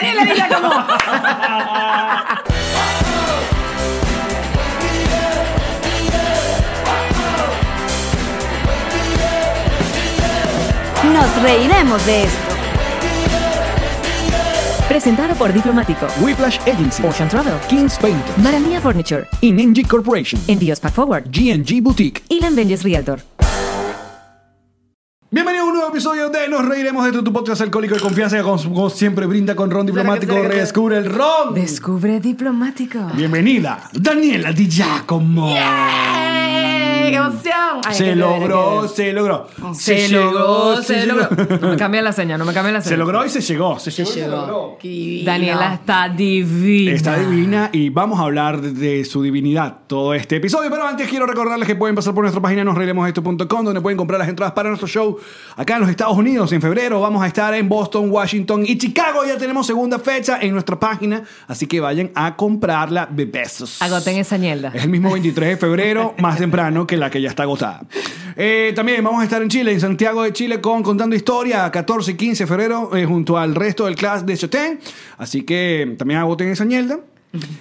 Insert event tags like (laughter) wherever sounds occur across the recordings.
Como. Nos reiremos de esto. Presentado por Diplomático, Whiplash Agency, Ocean Travel, Kings Painter, Maranía Furniture, Inenji Corporation, Envíos Pack Forward G&G Boutique. y Benjes Realtor. Bienvenido a un nuevo episodio de Nos Reiremos de tu, tu podcast alcohólico de confianza que como, siempre brinda con ron diplomático. Redescubre el ron. Descubre Diplomático. Bienvenida, Daniela Di Giacomo. ¡Qué emoción! Ay, Se logró, chévere, se logró. Se logró, se logró. No me cambia la señal, no me cambia la Se señal. logró y se llegó. Se llegó. se Llegó. logró. Daniela está divina. Está divina y vamos a hablar de, su divinidad todo este episodio. Pero antes quiero recordarles que pueden pasar por nuestra página nosreiremosesto.com donde pueden comprar las entradas para nuestro show acá en los Estados Unidos. En febrero vamos a estar en Boston, Washington y Chicago. Ya tenemos segunda fecha en nuestra página, así que vayan a comprarla de besos. Agoten esa ñelda. Es el mismo 23 de febrero, más temprano que la que ya está agotada. Eh, también vamos a estar en Chile, en Santiago de Chile, con Contando Historia, 14 y 15 de febrero, eh, junto al resto del class de Chetén. Así que también agoten esa ñelda.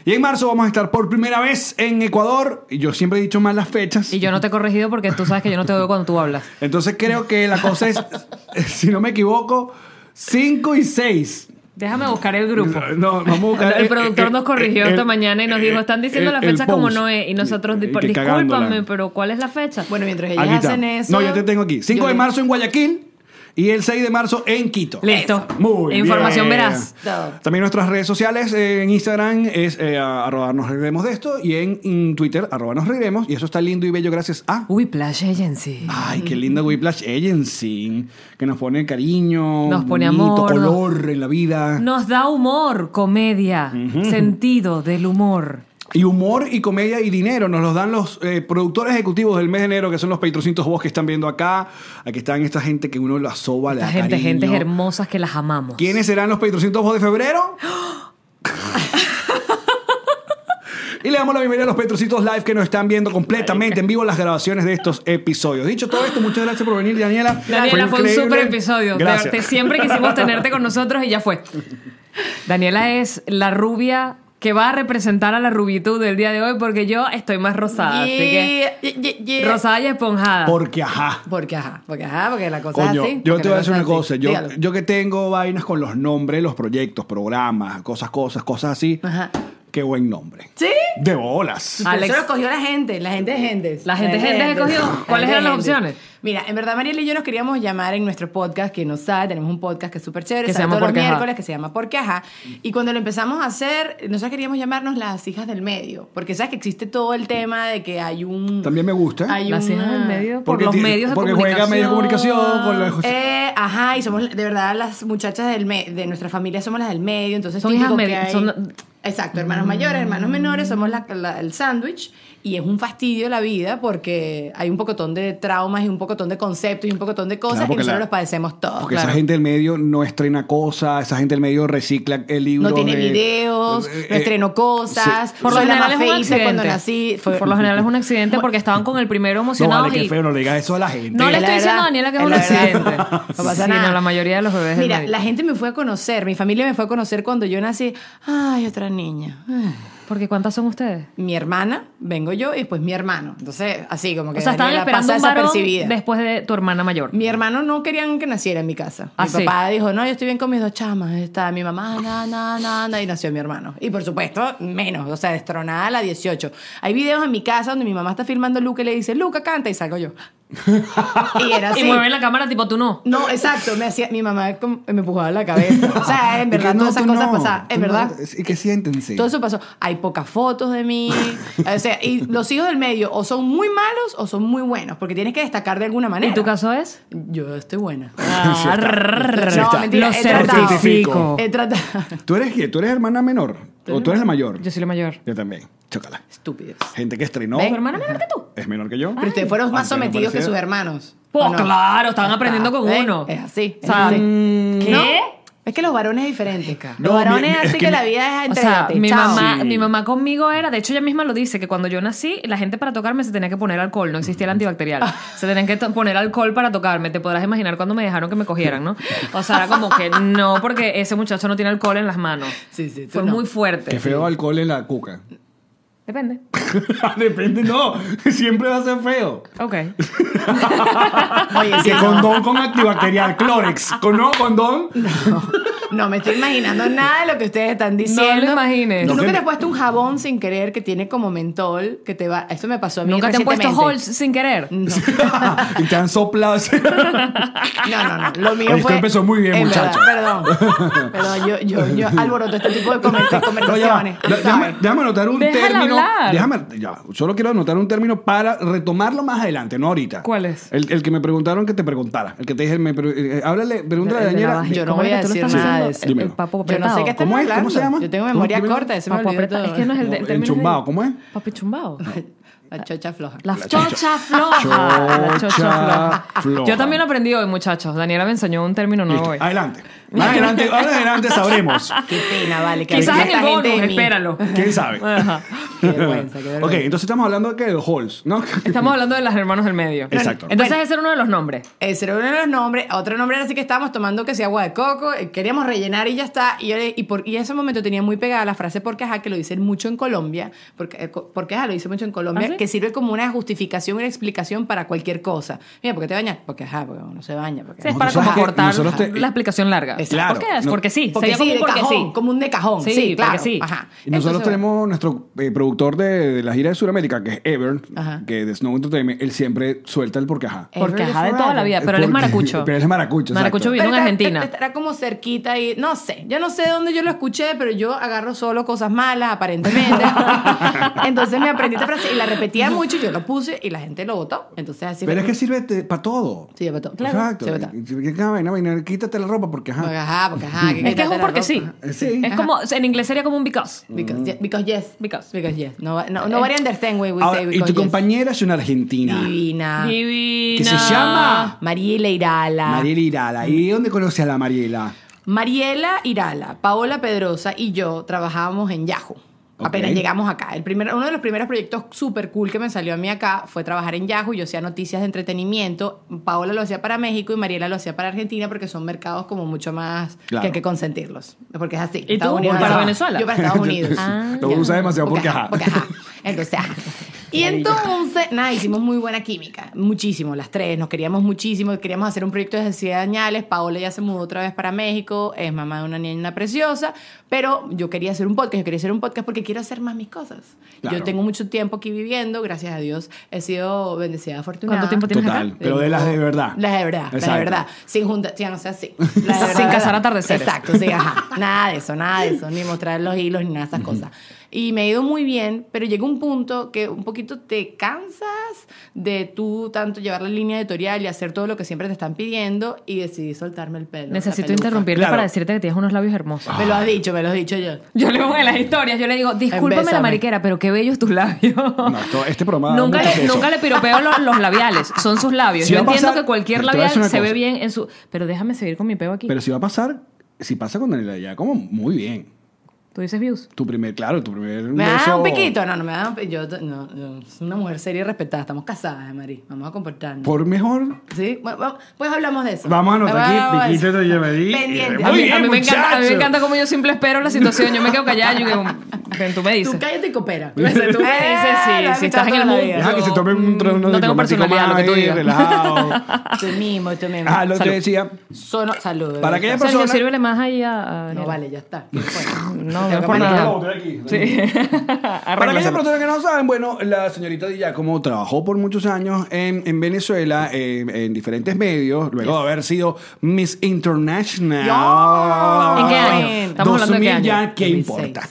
Y en marzo vamos a estar por primera vez en Ecuador. Y yo siempre he dicho mal las fechas. Y yo no te he corregido porque tú sabes que yo no te oigo cuando tú hablas. Entonces creo que la cosa es, (laughs) si no me equivoco, 5 y 6. Déjame buscar el grupo. No, vamos a (laughs) buscar- El productor nos corrigió el- esta mañana y nos dijo, están diciendo el- la fecha como no es. Y nosotros, Y "Discul- que cagándola. discúlpame, pero ¿cuál es la fecha? Bueno, mientras ellas hacen eso. No, ya te tengo aquí. 5 yo de marzo en Guayaquil y el 6 de marzo en Quito. Listo. Muy Información bien. veraz. También nuestras redes sociales eh, en Instagram es eh, arroba nos reiremos de esto y en, en Twitter arroba nos reiremos y eso está lindo y bello gracias a... Whiplash Agency. Ay, qué linda Whiplash Agency que nos pone cariño, Nos pone bonito, amor, color en la vida Nos da humor, comedia, sentido del humor. Y humor y comedia y dinero nos los dan los eh, productores ejecutivos del mes de enero que son los patrocitos vos que están viendo acá aquí están esta gente que uno la soba da gente, cariño. gentes hermosas que las amamos. ¿Quiénes serán los patrocitos vos de febrero? (gasps) Y le damos la bienvenida a los Petrocitos Live que nos están viendo completamente en vivo las grabaciones de estos episodios. Dicho todo esto, muchas gracias por venir, Daniela. Daniela, fue un super episodio. Gracias. siempre quisimos tenerte con nosotros y ya fue. Daniela es (laughs) la rubia que va a representar a la rubitud del día de hoy porque yo estoy más rosada. Así que Yeah, yeah, yeah. rosada y esponjada. Porque, ajá. Porque ajá, porque ajá, porque la cosa Coño, es así. yo te voy a decir una así. cosa. Yo, Dígalo. yo que tengo vainas con los nombres, los proyectos, programas, cosas, cosas, cosas así. Ajá. Qué buen nombre. ¿Sí? De bolas. Alex. Eso lo escogió la gente, la gente de gentes. La gente de gentes escogió. La ¿Cuáles eran las opciones? Mira, en verdad Mariela y yo nos queríamos llamar en nuestro podcast, que no sabe, tenemos un podcast que es súper chévere, Que se llama todos los Porque Ajá. miércoles, que se llama Porque Ajá. Y cuando lo empezamos a hacer, nosotros queríamos llamarnos las hijas del medio, porque sabes que existe todo el tema de que hay un... También me gusta. Hay Las hijas una- del medio por Porque los medios de porque comunicación. juega medios de comunicación con los... Eh, ajá, y somos de verdad las muchachas del me- de nuestra familia somos las del medio, entonces Son hijas que medi- hay- son- Exacto, hermanos mayores, hermanos menores, somos la- la- el sándwich y es un fastidio la vida porque hay un pocotón de traumas y un pocotón de conceptos y un pocotón de cosas Claro, y porque nosotros la- los padecemos todos. Porque claro. esa gente del medio no estrena cosas, esa gente del medio recicla el libro. no tiene de- videos, eh, no estrenó cosas, sí. Por lo general es un feíta cuando accidente. nací. Fue- Por lo general es un accidente porque estaban con el primero No, emocionados vale, qué y... feo, no le digas eso a la gente. No le estoy diciendo a Daniela que es un accidente. (laughs) No pasa Sí, nada. no, la mayoría de los bebés Mira, la gente me fue a conocer, mi familia me fue a conocer cuando yo nací. Ay, otra niña. Porque ¿cuántas son ustedes? mi hermana, vengo yo y después mi hermano. Entonces, así como que O sea, estaban esperando un varón después de tu hermana mayor. Mi hermano no querían que naciera en mi casa. Ah, mi sí. papá dijo, no, yo estoy bien con mis dos chamas. Está mi mamá, na, na, na, na, y nació mi hermano. Y por supuesto, menos, o sea, destronada a la 18. Hay videos en mi casa donde mi mamá está filmando a Luca y le dice, Luca, canta, y salgo yo. Y era así. Y mueven la cámara tipo tú no. No, exacto, me hacía, mi mamá me empujaba la cabeza. O sea, (laughs) en verdad, no, todas esas cosas no, pasaban. En no, verdad. y que siéntense. Todo eso pasó. Hay pocas fotos de mí. O sea, y los hijos del medio o son muy malos o son muy buenos, porque tienes que destacar de alguna manera. ¿Y tu caso es? Yo estoy buena. (laughs) Sí No, mentira, Lo he tratado. certifico. He tratado. ¿Tú eres qué? ¿Tú eres hermana menor? ¿O tú eres la mayor? Yo soy la mayor. Yo también. Chócala. Estúpidos. Gente que estrenó. ¿Ven? ¿Tu hermana menor que tú? Es menor que yo. Pero ustedes fueron más Aunque no sometidos que sus hermanos. Pues ¿o no? claro, estaban aprendiendo con ¿Ven? uno. Es así. O sea, así. ¿qué? ¿No? Es que los varones es diferente. No, Los varones mi- así es que, que la vida es O sea, mi mamá, Sí. mi mamá conmigo era, de hecho ella misma lo dice, que cuando yo nací, la gente para tocarme se tenía que poner alcohol, no existía el antibacterial. (laughs) Se tenían que to- poner alcohol para tocarme. Te podrás imaginar cuando me dejaron que me cogieran, ¿no? O sea, era como que no, porque ese muchacho no tiene alcohol en las manos. Sí, sí, tú Fue no. muy fuerte. Qué feo alcohol en la cuca. Depende. (laughs) Depende, no. (laughs) Siempre va a ser feo. Ok. (laughs) Oye, Que condón con antibacterial, Clorex. ¿Con no condón? No me estoy imaginando nada de lo que ustedes están diciendo. lo imagines. ¿Tú No, nunca te has puesto un jabón sin querer que tiene como mentol que te va... Esto me pasó a mí ¿Nunca te han puesto holes sin querer? No. (laughs) y te han soplado. así. (laughs) No, no, no. Lo mío Esto fue... empezó muy bien, en muchacho. verdad, perdón. Perdón, yo, yo, (laughs) yo alboroto este tipo de No, ya conversaciones. Déjame, anotar un Déjala término. hablar. Déjame, ya, solo quiero anotar un término para retomarlo más adelante, no ahorita. ¿Cuál es? El, el que me preguntaron que te preguntara. El que te dije, me, eh, háblale, pregúntale a Daniela. Yo no ¿Cómo voy a decir nada de diciendo? eso. El, el papo Yo apretado. no sé qué ¿Cómo es? hablando. ¿Cómo se llama? Yo tengo ¿Cómo- memoria cómo- corta, ese me Papo apretado. Es que no es el de- de- chumbao, ¿cómo es? Papi chumbao. La chocha floja. La chocha floja. La chocha floja. floja. Yo también lo aprendí hoy, muchachos. Daniela me enseñó un término nuevo Listo, hoy. Adelante. Más adelante, más adelante sabremos. (laughs) Qué pena, vale. Que Quizás en el bonus, espéralo. ¿Quién sabe? Ajá. Qué vergüenza, qué vergüenza. Ok, entonces estamos hablando que de los halls, ¿no? (laughs) Estamos hablando de las hermanos del medio. Exacto. Entonces Bueno. ese era uno de los nombres. Ese era uno de los nombres. Otro nombre era así que estábamos tomando que sea agua de coco. eh, Queríamos rellenar y ya está. Y, yo le- y, por, y en ese momento tenía muy pegada la frase porque ajá, que lo dicen mucho en Colombia. Porque, eh, co- porque ajá, lo dicen mucho en Colombia. ¿Ah, sí? Que sirve como una justificación, una explicación para cualquier cosa. Mira, ¿por qué te bañas? Porque ajá, porque uno se baña. Porque, Sí, es para como que cortar nosotros te- la explicación larga. Exacto. Claro, ¿Por qué? No- porque sí. Porque Sería sí, como de porque cajón, sí. como un de cajón. Sí, claro. sí. Ajá. Y nosotros Entonces, tenemos nuestro eh, productor de, de la gira de Sudamérica, que es Ever, Ajá. que de Snow Entertainment, él siempre suelta el porque ajá. Porque ajá de toda la vida. Pero él es maracucho. (laughs) Pero él es maracucho, exacto. Maracucho vino en Argentina. Estará como cerquita y no sé. Yo no sé de dónde yo lo escuché, pero yo agarro solo cosas malas, aparentemente. (laughs) Entonces me aprendí esta frase y la repetía mucho y yo lo puse y la gente lo votó. Entonces así Pero es que sirve para todo. Sí. Exacto. Sí, votó. ¿Qué qué vaina, vaina? Quítate la ropa porque Porque ajá. porque ajá. Es que es un porque sí. Eh, Sí. Es como, en inglés sería como un because. Because, ye- because yes. Because. Because yes. No, no, nobody understand when we Ahora, say y because tu yes. compañera es una argentina. Divina. Divina. Que se llama Mariela Irala. Mariela Irala. ¿Y dónde conoce a la Mariela? Mariela Irala, Paola Pedrosa y yo trabajábamos en Yahoo. Apenas llegamos acá. El primer, uno de los primeros proyectos súper cool que me salió a mí acá fue trabajar en Yahoo. Yo hacía noticias de entretenimiento. Paola lo hacía para México y Mariela lo hacía para Argentina porque son mercados como mucho más Claro. que hay que consentirlos. Porque es así. ¿Y Estados tú? Unidos ¿Para. Venezuela? Yo para Estados Unidos. Ah. (laughs) Lo Ya. usa demasiado porque ajá. Porque ajá. Entonces, ajá. Y entonces, nada, hicimos muy buena química, muchísimo, las tres, nos queríamos muchísimo, queríamos hacer un proyecto desde Ciudad de Añales, Paola ya se mudó otra vez para México, es mamá de una niña preciosa, pero yo quería hacer un podcast, yo quería hacer un podcast porque quiero hacer más mis cosas. Claro. Yo tengo mucho tiempo aquí viviendo, gracias a Dios, he sido bendecida, afortunada. ¿Cuánto tiempo tienes Total. acá? Pero de las de verdad. Las de verdad, las de Exacto. verdad. Sin junta, ya no sé así. (laughs) Las de verdad, Sin de cazar verdad. atardeceres. Exacto, sí, ajá. Nada de eso, nada de eso, ni mostrar los hilos ni nada de esas cosas. Y me ha ido muy bien, pero llega un punto que un poquito te cansas de tú tanto llevar la línea editorial y hacer todo lo que siempre te están pidiendo y decidí soltarme el pelo. Necesito Claro. para decirte que tienes unos labios hermosos. Me lo has dicho, me lo has dicho yo. Yo le pongo en las historias, yo le digo, discúlpame la mariquera, pero qué bellos tus labios. No, este programa. Nunca le, nunca le piropeo los, los labiales, son sus labios. Si Yo entiendo pasar- que cualquier labial se ve bien en su... Pero déjame seguir con mi peo aquí. Pero si va a pasar, si pasa con Daniela ya, como muy bien. ¿Tú dices views? Tu primer, claro, tu primer ¿Me da un piquito? No, no me da un piquito. Yo, no, yo soy una mujer seria y respetada. Estamos casadas, Mari. Vamos a comportarnos. Por mejor. ¿Sí? Bueno, vamos- pues hablamos de eso. Vamos a anotar aquí, piquito de Yamari. Pendiente. A mí, bien, a mí me encanta, a mí me encanta como yo siempre espero la situación. Yo me quedo callada. Yo digo, Tú me dices. Tú cállate y coopera. (laughs) Tú me dices, sí, Eh, si estás en el vida. Deja que se tome un trono mm, no tengo personalidad, lo que tú digas. relajado. (laughs) Tú mismo, tú mismo. Ah, lo que decía. Sono, salud. Para aquella Sergio, persona- sírvele más ahí a... No, vale, ya está. (laughs) No, no es por que nada. Sí. Para aquellas personas que no saben, bueno, la señorita Di Giacomo trabajó por muchos años en, en Venezuela eh, en diferentes medios, luego de haber sido Miss International. Yo. ¿En qué año? Estamos hablando de qué 2000 año. ya, ¿qué 2006. importa?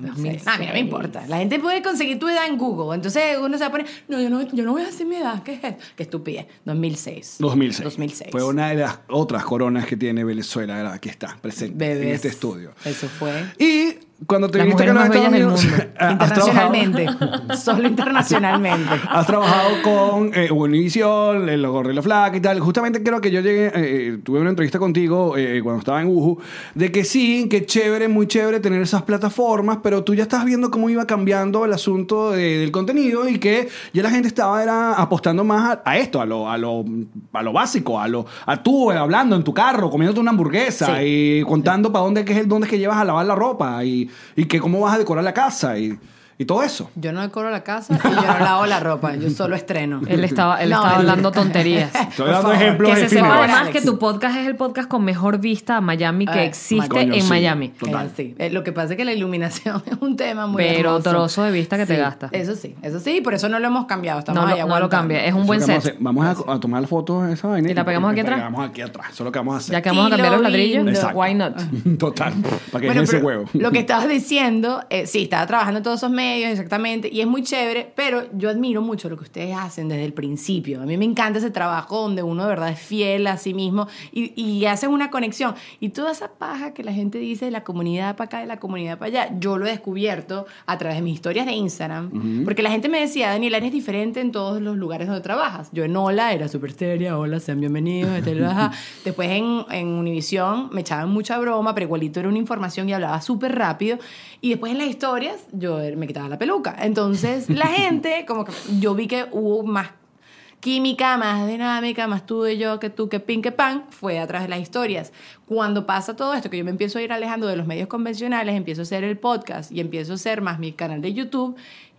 2006. Ah, mira, me importa. La gente puede conseguir tu edad en Google. Entonces uno se va a poner, no, yo no, yo no voy a decir mi edad. ¿Qué es esto? Qué estupidez. 2006. 2006. 2006. Fue una de las otras coronas que tiene Venezuela, la que está presente en este estudio. Eso fue. Y cuando te viniste acá a los Unidos, (laughs) Internacionalmente. (laughs) Solo internacionalmente. Has trabajado con eh, Univision, el Gorrilo Flaca y tal. Justamente creo que yo llegué, eh, tuve una entrevista contigo eh, cuando estaba en Uju, de que sí, que chévere, muy chévere tener esas plataformas, pero tú ya estás viendo cómo iba cambiando el asunto de- del contenido y que ya la gente estaba era, apostando más a, a esto, a lo, a, lo, a lo básico, a lo a tú eh, hablando en tu carro, comiéndote una hamburguesa Sí. y contando para dónde, que es el, dónde es que llevas a lavar la ropa y, y que cómo vas a decorar la casa y, y todo eso. Yo no decoro la casa y yo no lavo la ropa. Yo solo estreno. Él estaba, él No, estaba él- hablando tonterías. (laughs) Estoy dando favor, ejemplos Que se sepa además que tu podcast es el podcast con mejor vista a Miami que Eh, existe coño, en sí. Miami. Total. Eh, sí. Eh, lo que pasa es que la iluminación (laughs) es un tema muy Pero hermoso. trozo de vista que te gasta. Eso sí, eso sí, por eso no lo hemos cambiado. Estamos No, lo- no lo cambia. Es un buen que vamos a set. hacer. Vamos a, a tomar la foto de esa vaina. ¿Y la pegamos aquí atrás? La pegamos aquí atrás. Eso es lo que vamos a hacer. Ya que vamos a cambiar los ladrillos. Exacto. why not? (laughs) Total. Para que ese huevo. Lo que estabas diciendo, sí, estaba trabajando en todos esos medios, exactamente, y es muy chévere, pero yo admiro mucho lo que ustedes hacen desde el principio. A mí me encanta ese trabajo donde uno de verdad es fiel a sí mismo y, y hacen una conexión. Y toda esa paja que la gente dice de la comunidad para acá, de la comunidad para allá, yo lo he descubierto a través de mis historias de Instagram, porque la gente me decía, Daniela, eres diferente en todos los lugares donde trabajas. Yo en Hola era súper seria, hola, sean bienvenidos. (laughs) Después en, en Univisión me echaban mucha broma, pero igualito era una información y hablaba súper rápido. Y después en las historias yo me la peluca. Entonces la (laughs) gente, como que yo vi que hubo más química, más dinámica, más tú y yo, que tú, que pin, que pan, fue a través de las historias. Cuando pasa todo esto, que yo me empiezo a ir alejando de los medios convencionales, empiezo a hacer el podcast y empiezo a hacer más mi canal de YouTube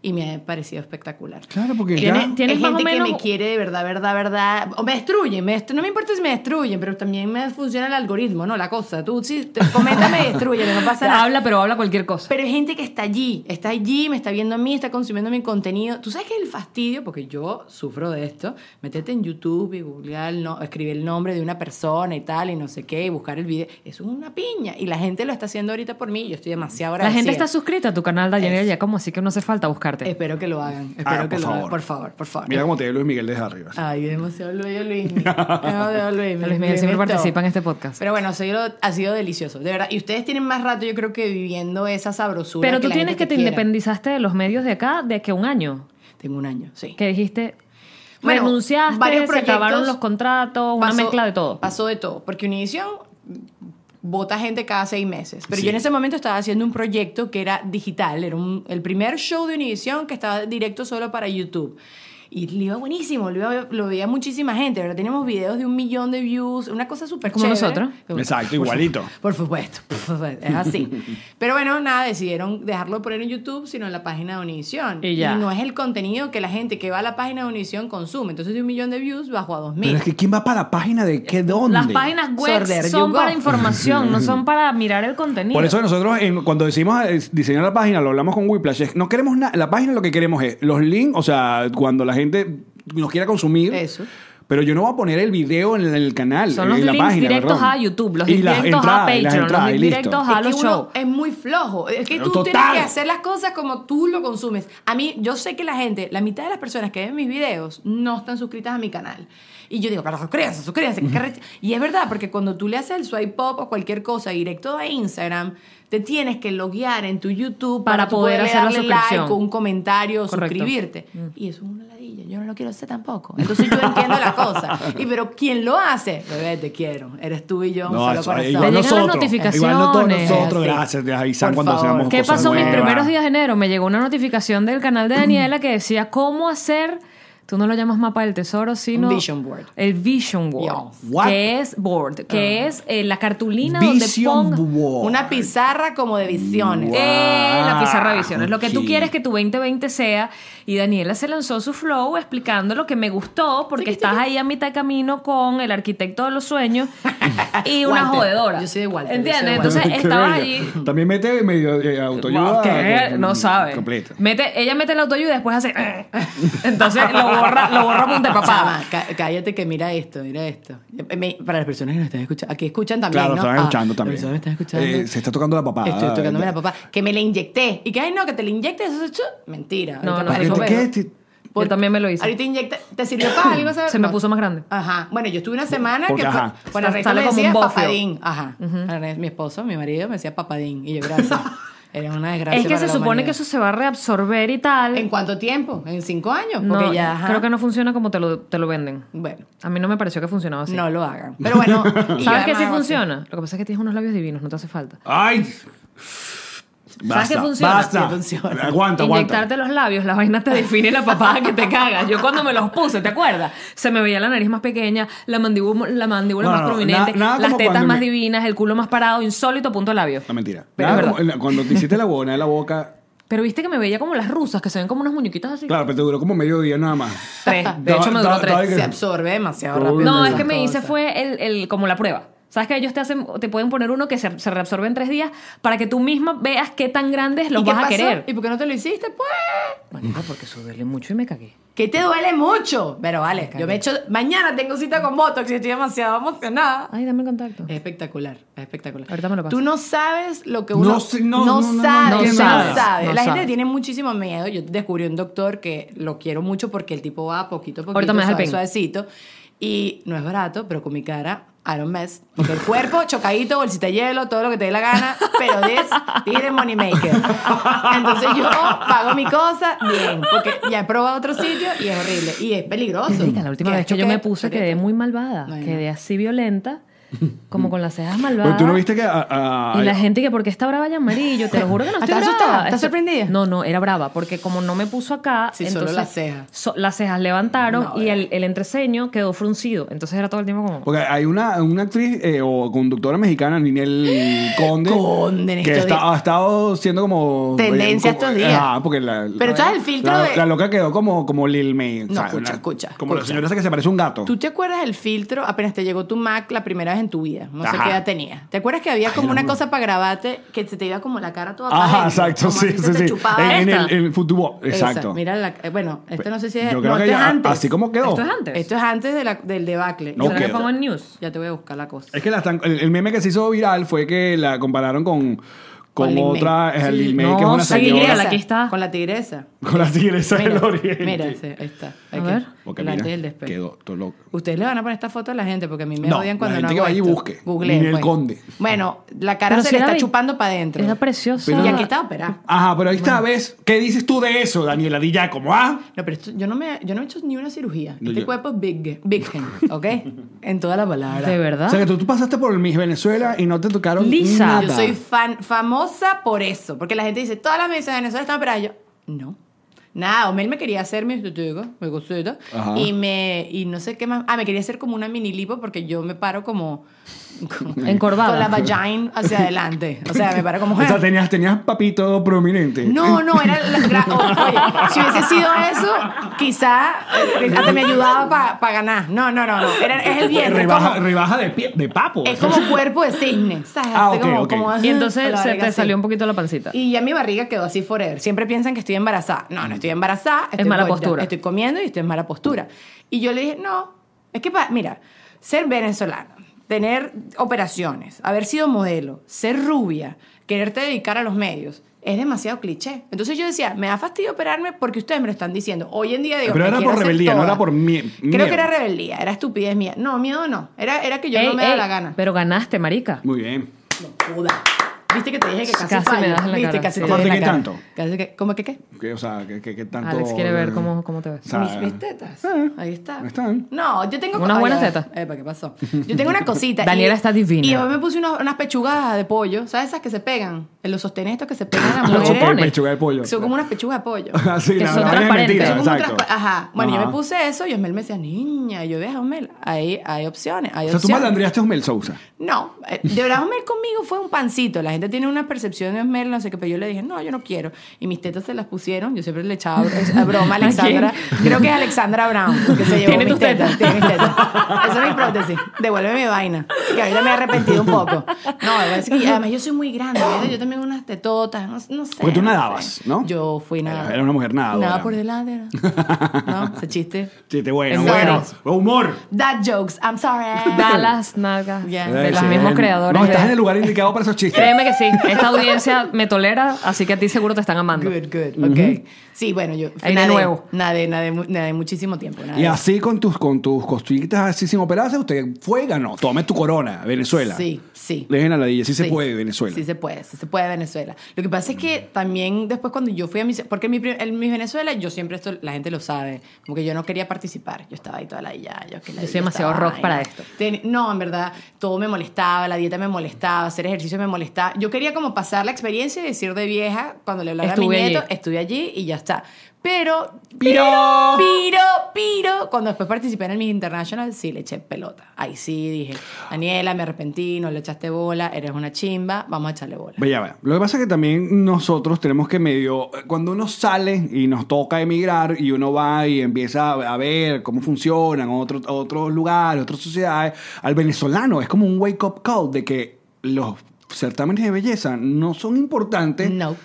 y me ha parecido espectacular. Claro, porque Tiene- ya... Tienes Hay gente que me quiere de verdad, verdad, verdad. O me destruyen. me destru- no me importa si me destruyen, pero también me funciona el algoritmo, ¿no? La cosa. Tú sí, te- coméntame y destruyeme, no pasa nada. Habla, pero habla cualquier cosa. Pero hay gente que está allí, está allí, me está viendo a mí, está consumiendo mi contenido. Tú sabes que el fastidio, porque yo sufro de esto, metete en YouTube y googlear, el no, escribir el nombre de una persona y tal, y no sé qué, y buscar el video. Eso es una piña. Y la gente lo está haciendo ahorita por mí yo estoy demasiado La agradecida. gente está suscrita a tu canal, Daniela, ya como así que no hace falta Espero que lo hagan. Espero Ah, que por lo favor. hagan. Por favor, por favor. Mira cómo te ve Luis Miguel desde arriba. Ay, demasiado bello Luis. Demasiado (laughs) Luis. Luis Miguel siempre participa en Miguel. este podcast. Pero bueno, ha sido, ha sido delicioso, de verdad. Y ustedes tienen más rato, yo creo que viviendo esa sabrosura. Pero tú la tienes gente que te independizaste de los medios de acá de que un año. Tengo un año, sí. Que dijiste, Bueno, renunciaste, varios se acabaron los contratos, una mezcla de todo. Pasó de todo. Porque Univision vota gente cada seis meses. Pero Sí. yo en ese momento estaba haciendo un proyecto que era digital. Era un- el primer show de Univision que estaba directo solo para YouTube. Y le iba buenísimo, lo, iba- lo veía muchísima gente. Ahora tenemos videos de un millón de views, una cosa súper Como chévere. nosotros. Exacto, igualito. Por supuesto, por supuesto, es así. (laughs) Pero bueno, nada, decidieron dejarlo poner en YouTube, sino en la página de Univision. Y ya. no es el contenido que la gente que va a la página de Univision consume. Entonces de un millón de views bajó a dos mil. Pero es que ¿quién va para la página de qué dónde? Las páginas web Sorder, son you para información, no son (laughs) para mirar el contenido. Por eso nosotros en- cuando decimos eh, diseñar la página, lo hablamos con Whiplash, es- no queremos nada, la página lo que queremos es los links, o sea, cuando la gente nos quiera consumir. Eso. Pero yo no voy a poner el video en el canal, Son los en la links página, directos perdón. a YouTube, los Y directos a entradas, y las Patreon, los y listo. directos a los shows. es muy flojo. Es que tú Total. tienes que hacer las cosas como tú lo consumes. A mí, yo sé que la gente, la mitad de las personas que ven mis videos no están suscritas a mi canal. Y yo digo, pero suscríbanse, suscríbanse. que re- Y es verdad, porque cuando tú le haces el swipe up o cualquier cosa directo a Instagram, te tienes que loguear en tu YouTube Para para, poder hacer la darle suscripción. like o un comentario, Correcto. suscribirte. Y eso es una ladilla. Yo no lo quiero hacer tampoco. Entonces yo entiendo la cosa. Y pero quien lo hace, bebé, te quiero. Eres tú y yo, un No, solo eso, corazón. igual Le llegan las nosotros, notificaciones. igual no todos nosotros, Sí. gracias, te avisan Por cuando favor. hacemos ¿Qué cosas pasó mis nuevas. primeros días de enero? Me llegó una notificación del canal de Daniela que decía cómo hacer Tú no lo llamas mapa del tesoro, sino... Vision board. El vision board. What? Que es board, que Ah. es eh, la cartulina Vision donde. Board. Una pizarra como de visiones. Eh, la pizarra de visiones. Lo que tú quieres que tu 2020 sea. Y Daniela se lanzó su flow explicando lo que me gustó, porque estás ahí a mitad de camino con el arquitecto de los sueños (laughs) y una Walter. jodedora. Yo soy de Walter, ¿Entiendes? de Entonces estabas allí. También mete medio eh, autoayuda. Con- No sabe. Completa. Mete, ella mete el autoayuda y después hace. eh. Entonces (laughs) lo lo borra a punta de papá. Chama, cá- cállate que mira esto, mira esto. Eh, me- Para las personas que nos están escuchando, aquí escuchan también, Claro, ¿no? están Ah, escuchando las también. me están escuchando. Eh, se está tocando la papada. Estoy tocándome la papá. Que me la inyecté. Y que, ay, no, que te la inyectes. Eso mentira. No, Ahorita no, eso. ¿Qué? Yo también me lo hice. Ahorita inyecta. ¿Te sirvió para algo? ¿sabes? Se me puso más grande. Ajá. Bueno, yo estuve una semana Porque, que fue- ajá. bueno, Sale me como decía un papadín. Ajá. Ernesto, Mi esposo, mi marido, me decía papadín. Y yo, gracias. (laughs) Era una desgracia. Es que para se la supone humanidad. que eso se va a reabsorber y tal. ¿En cuánto tiempo? ¿En cinco años? no, Porque ya. ajá. creo que no funciona como te lo, te lo venden. Bueno, A mí no me pareció que funcionaba así. no lo hagan. Pero bueno. (laughs) ¿Sabes que sí así. funciona? Lo que pasa es que tienes unos labios divinos, no te hace falta. ¡Ay! Basta, que funciona? Basta. Sí, funciona. Aguanta, aguanta. Inyectarte los labios, la vaina te define la papada que te cagas. Yo cuando me los puse, ¿te acuerdas? Se me veía la nariz más pequeña, la mandíbula, la mandíbula No, más no, prominente, na- nada las tetas más me- divinas, el culo más parado, insólito punto de labio. No, mentira. Pero Nada es como- cuando te hiciste la buena de la boca, Pero viste que me veía como las rusas, que se ven como unas muñequitas así. claro, pero te duró como medio día nada más. Tres. De hecho, me duró tres. Se absorbe demasiado rápido. No, es que me hice fue el, el- como la prueba. ¿Sabes que ellos te hacen, te pueden poner uno que se, se reabsorbe en tres días para que tú misma veas qué tan grandes los ¿Y qué vas a pasó? querer? ¿Y por qué no te lo hiciste? Pues. Bueno, porque eso duele mucho y me cagué. Que te duele mucho. Pero vale, yo me he hecho. Mañana tengo cita con Botox y estoy demasiado emocionada. Ay, dame el contacto. Es espectacular, es espectacular. Ahorita me lo paso. Tú no sabes lo que uno No sé, no, no, no, no, sabe, no no, sabes, La gente sabes. tiene muchísimo miedo. Yo descubrí un doctor que lo quiero mucho porque el tipo va poquito a poquito, Ahorita me das el suave, pin. suavecito. Y no es barato, pero con mi cara, I don't mess. Porque el cuerpo, (laughs) chocadito, bolsita de hielo, todo lo que te dé la gana, pero this, this money maker. Entonces yo pago mi cosa bien, porque ya he probado otro sitio y es horrible. Y es peligroso. Marica, la última Que vez que yo me puse quedé muy malvada. No. Quedé así violenta, como con las cejas malvadas. Pero tú no viste que. a- a- Y la gente que, ¿por qué está brava y amarillo? Te lo juro que no estoy ¿Estás brava. asustada? ¿Estás sorprendida? No, no, era brava, porque como no me puso acá, Sí, solo entonces... las cejas. so- las cejas levantaron No, y el, el entreceño quedó fruncido. Entonces era todo el tiempo como... Porque hay una, una actriz eh, o conductora mexicana, Ninel Conde, Conde, que está- ha estado siendo como... Tendencia como- estos días. Ajá, porque la... Pero la- ¿sabes el filtro la, de- La loca quedó como, como Lil May. No, escucha, Una- escucha, Como la señora esa que se parece a un gato. ¿Tú te acuerdas del filtro apenas te llegó tu Mac la primera vez en tu vida? No sé qué edad tenía. ¿Te acuerdas que había como una cosa para grabarte que se te iba como la cara toda Ajá, exacto, sí, sí, sí. chupaba En, en el, en el fútbol, Esa, exacto. mira, la, eh, bueno, esto no sé si es... Yo creo no, que esto es ya- antes. así como quedó. ¿Esto es antes? Esto es antes de la- del debacle. No ¿Será que quedó. pongo en news? Ya te voy a buscar la cosa. Es que la están- el, el meme que se hizo viral fue que la compararon con, con, Con Lin May. otra, es el Sí. Lin May, No, que es una sí, señora. mírala, aquí está. Con la tigresa. Con la tigresa del Mira, oriente. mira, sí, ahí está. A Aquí, ver. Porque el mira, el quedó todo loco. Ustedes le van a poner esta foto a la gente porque a mí me No, odian la cuando no gente que hago vaya y esto. busque. Googleen, Ninel pues. Conde. Bueno, la cara Pero se si le era está chupando para adentro. Era preciosa. Y aquí está operada. Ajá, pero ahí está, ¿ves? ¿Qué dices tú de eso, Daniela? Di ya, como, ah. No, pero esto, yo, no me, yo no he hecho ni una cirugía. No, este yo- cuerpo es big, big hand, (laughs) ¿ok? en toda la palabra. ¿De verdad? O sea, que tú, tú pasaste por Miss Venezuela y no te tocaron Lisa. nada. Yo soy fan, famosa por eso. Porque la gente dice, todas las mesas de Venezuela están operadas. Yo, no. Nada, Omel me quería hacer mi. Ajá. Y me, y no sé qué más. Ah, me quería hacer como una mini lipo porque yo me paro como. Encorvada. Con la vagina hacia adelante. O sea, me paro como. O sea, tenías, tenías papito prominente. No, no, era la, o- Oye, si hubiese sido eso, quizá eh, hasta me ayudaba para ganar. No, no, no, no. Era, es el vientre. es Rebaja, como, rebaja de, pie- de papo. es como cuerpo de cisne. ¿sabes? Ah, Así ok, como- ok. como, Y entonces la se te así. salió un poquito la pancita. Y ya mi barriga quedó así forever. Siempre piensan que estoy embarazada. No, no estoy embarazada. Estoy mala gorda. postura. Estoy comiendo y estoy en mala postura. Y yo le dije, no, es que, pa- mira, ser venezolana, tener operaciones, haber sido modelo, ser rubia, quererte dedicar a los medios, es demasiado cliché. Entonces yo decía, me da fastidio operarme porque ustedes me lo están diciendo. Hoy en día digo, Pero me era por rebeldía, no toda. era por mie- Creo miedo. que era rebeldía, era estupidez mía. No, miedo no. Era, era que yo Ey, no me da ey, la gana. Pero ganaste, marica. Muy bien. Joda. Viste que te dije que casi, Casi me das en la Viste, cara, casi sí. te doy en ¿Por la qué cara. tanto? Casi que, ¿Cómo que qué? Que, o sea, que, que, que tanto... Alex quiere ver cómo, cómo te ves. o sea, mis, mis tetas. eh, Ahí está. están. No, yo tengo... Unas buenas a tetas. Epa, ¿qué pasó? Yo tengo una (laughs) cosita. Daniela y- está divina. Y yo me puse unos- unas pechugas de pollo. ¿Sabes esas que se pegan? En los sostenes estos que se pegan a las mujeres. chupones. pechuga de pollo. Son como unas pechugas de pollo. (laughs) Ah, sí, Que son transparentes. mentira, Son como Ajá. Bueno, yo me puse eso y Osmel me decía, niña, y yo veas, Osmel, hay, hay opciones, hay O sea, tú opciones. malandreaste a Osmel Sousa. No, eh, de verdad Osmel conmigo fue un pancito. La gente tiene una percepción de no sé qué, pero yo le dije, no, yo no quiero. Y mis tetas se las pusieron. Yo siempre le echaba a (laughs) broma a Alexandra. Creo que es Alexandra Brown, que se llevó Tiene mis tus tetas. Tiene mis tetas. Esa es mi prótesis. Devuelve mi vaina. Que ahorita me he arrepentido un poco. No, es que además yo soy muy grande. ¿verdad? Yo también unas tetotas, no, no sé. Porque tú no nadabas, sé. ¿no? Yo fui nada. Era una mujer nadadora. Nada por delante. ¿no? (laughs) ¿No? Ese chiste. Chiste bueno, bueno. Humor. Dad jokes, I'm sorry. Da las nalgas Ya. de los mismos creadores. No, estás en el lugar indicado para esos chistes. Créeme que sí. Esta audiencia me tolera, así que a ti seguro te están amando. Good, good. Ok. Sí, bueno, yo. Ahí de nuevo. Nadé, nadé, nadé muchísimo tiempo. nadé. Y así con tus, con tus costillitas así sin operarse, usted fue ganó. Tome tu corona, Venezuela. Sí, sí. Dejen a la DJ, sí, se puede, Venezuela. Sí se puede, sí se puede Venezuela. Lo que pasa es que también después cuando yo fui a mis... Porque en mi, en mi Venezuela, yo siempre esto, la gente lo sabe, como que yo no quería participar. Yo estaba ahí toda la ya, yo, que la Yo soy demasiado rock vaina. para esto. Ten- no, en verdad, todo me molestaba, la dieta me molestaba, hacer ejercicio me molestaba. Yo quería como pasar la experiencia y decir de vieja, cuando le hablaba a Estuve mi allí. nieto, estuve allí y ya está. Pero, ¡Piro! piro, piro, cuando después participé en el Miss International, sí le eché pelota. Ahí sí dije, Daniela, me arrepentí, no le echaste bola, eres una chimba, vamos a echarle bola. Ve, ya va. Lo que pasa es que también nosotros tenemos que medio. Cuando uno sale y nos toca emigrar y uno va y empieza a a ver cómo funcionan otros otros lugares, otras sociedades, al venezolano es como un wake-up call de que los certámenes de belleza no son importantes. No. O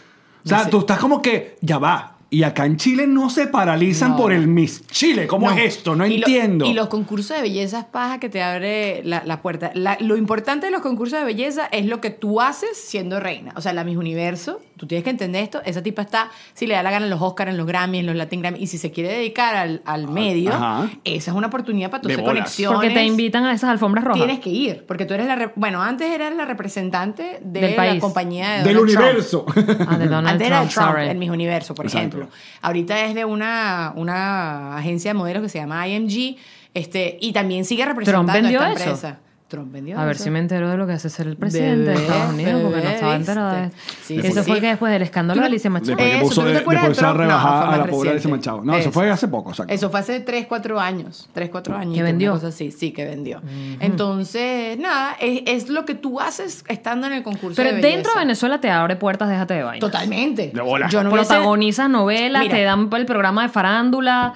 sea, No sé. tú estás como que ya va. Y acá en Chile no se paralizan No. por el Miss Chile. ¿Cómo No. es esto? No Y lo- entiendo. y los concursos de belleza es paja que te abre la, la puerta. La- lo importante de los concursos de belleza es lo que tú haces siendo reina. O sea, la Miss Universo, tú tienes que entender esto. Esa tipa está, si le da la gana en los Oscars, en los Grammys, en los Latin Grammy, y si se quiere dedicar al, al medio, ajá. esa es una oportunidad para tu De hacer conexiones. Porque te invitan a esas alfombras rojas. Tienes que ir, porque tú eres la... re- bueno, antes eras la representante de Del la país. compañía de Del Donald Trump. universo. Ah, de Donald Antes era Trump, Trump, sorry. el Miss Universo, por Exacto. ejemplo. Ahorita es de una, una agencia de modelos que se llama IMG este, y también sigue representando ¿Trump vendió a esta eso? empresa. Trump vendió A ver eso. si me entero de lo que hace ser el presidente Bebé, de Estados Unidos, porque no estaba enterada de eso sí. fue que después del escándalo ¿Tú de Alicia Después Machado. que Eso, puso, ¿tú no te de- acuerdas de después? No, fue a la pobre Alicia. Machado. No, eso Eso. fue hace poco. exacto. Eso fue hace 3, 4 años. 3, 4 años. ¿Que vendió? Cosa así, sí, que vendió. Entonces, nada, es, es lo que tú haces estando en el concurso Pero de dentro de Venezuela te abre puertas, déjate de vaina. Totalmente. De bola. Yo no Protagonizas novelas, Mira. te dan el programa de farándula.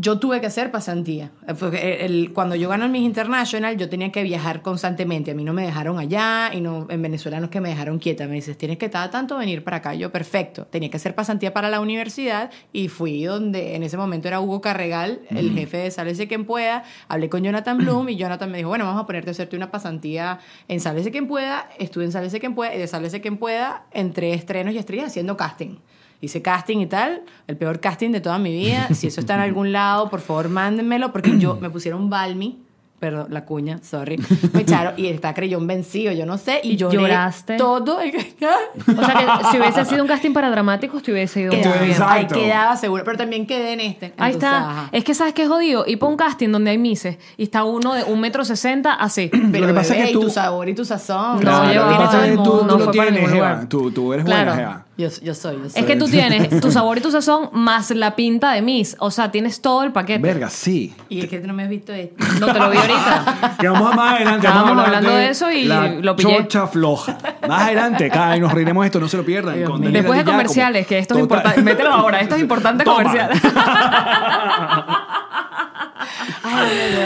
Yo tuve que hacer pasantía. Porque el- cuando yo gané el Miss International, yo tenía que viajar constantemente. A mí no me dejaron allá y no, en Venezuela no es que me dejaron quieta. Me dices, tienes que estar tanto venir para acá. Yo, perfecto. Tenía que hacer pasantía para la universidad y fui donde en ese momento era Hugo Carregal, el jefe de Sálvese Quien Pueda. Hablé con Jonathan (clears throat) Bloom y Jonathan me dijo, bueno, vamos a ponerte a hacerte una pasantía en Sálvese Quien Pueda. Estuve en Sálvese Quien Pueda y de Sálvese Quien Pueda entre estrenos y estrellas haciendo casting. Hice casting y tal, el peor casting de toda mi vida. (laughs) Si eso está en algún lado, por favor, mándenmelo, porque yo me pusieron Balmi, perdón, la cuña, sorry, me echaron y está creyón vencido, yo no sé, y ¿Y lloré lloraste? todo. el- (laughs) O sea que si hubiese sido un casting para dramáticos, te hubiese ido muy Quedaba, bien. Exacto. ahí quedaba seguro, pero también quedé en este. Ahí entonces, está. ajá. Es que sabes que es jodido. Y para un casting donde hay mises y está uno de un metro sesenta así. Pero Lo que pasa es bebé, que y tú- tu sabor y tu sazón. No, Claro, que el es que tú, tú no lo tienes, lugar. Tú, tú eres Claro. buena, Jeva. Yo, yo soy, yo soy. Es que tú tienes tu sabor y tu sazón más la pinta de Miss. O sea, tienes todo el paquete. Verga, sí. Y es que no me has visto esto. No te lo vi ahorita. (laughs) Que vamos a más adelante. Estábamos vamos a hablar hablando de eso y la lo pillé. Chocha floja. Más adelante, cada y nos reiremos esto, no se lo pierdan. Dios Con Después de Giacomo. comerciales, que esto es importante. Mételo ahora, esto es importante Toma. comercial. (laughs) (laughs)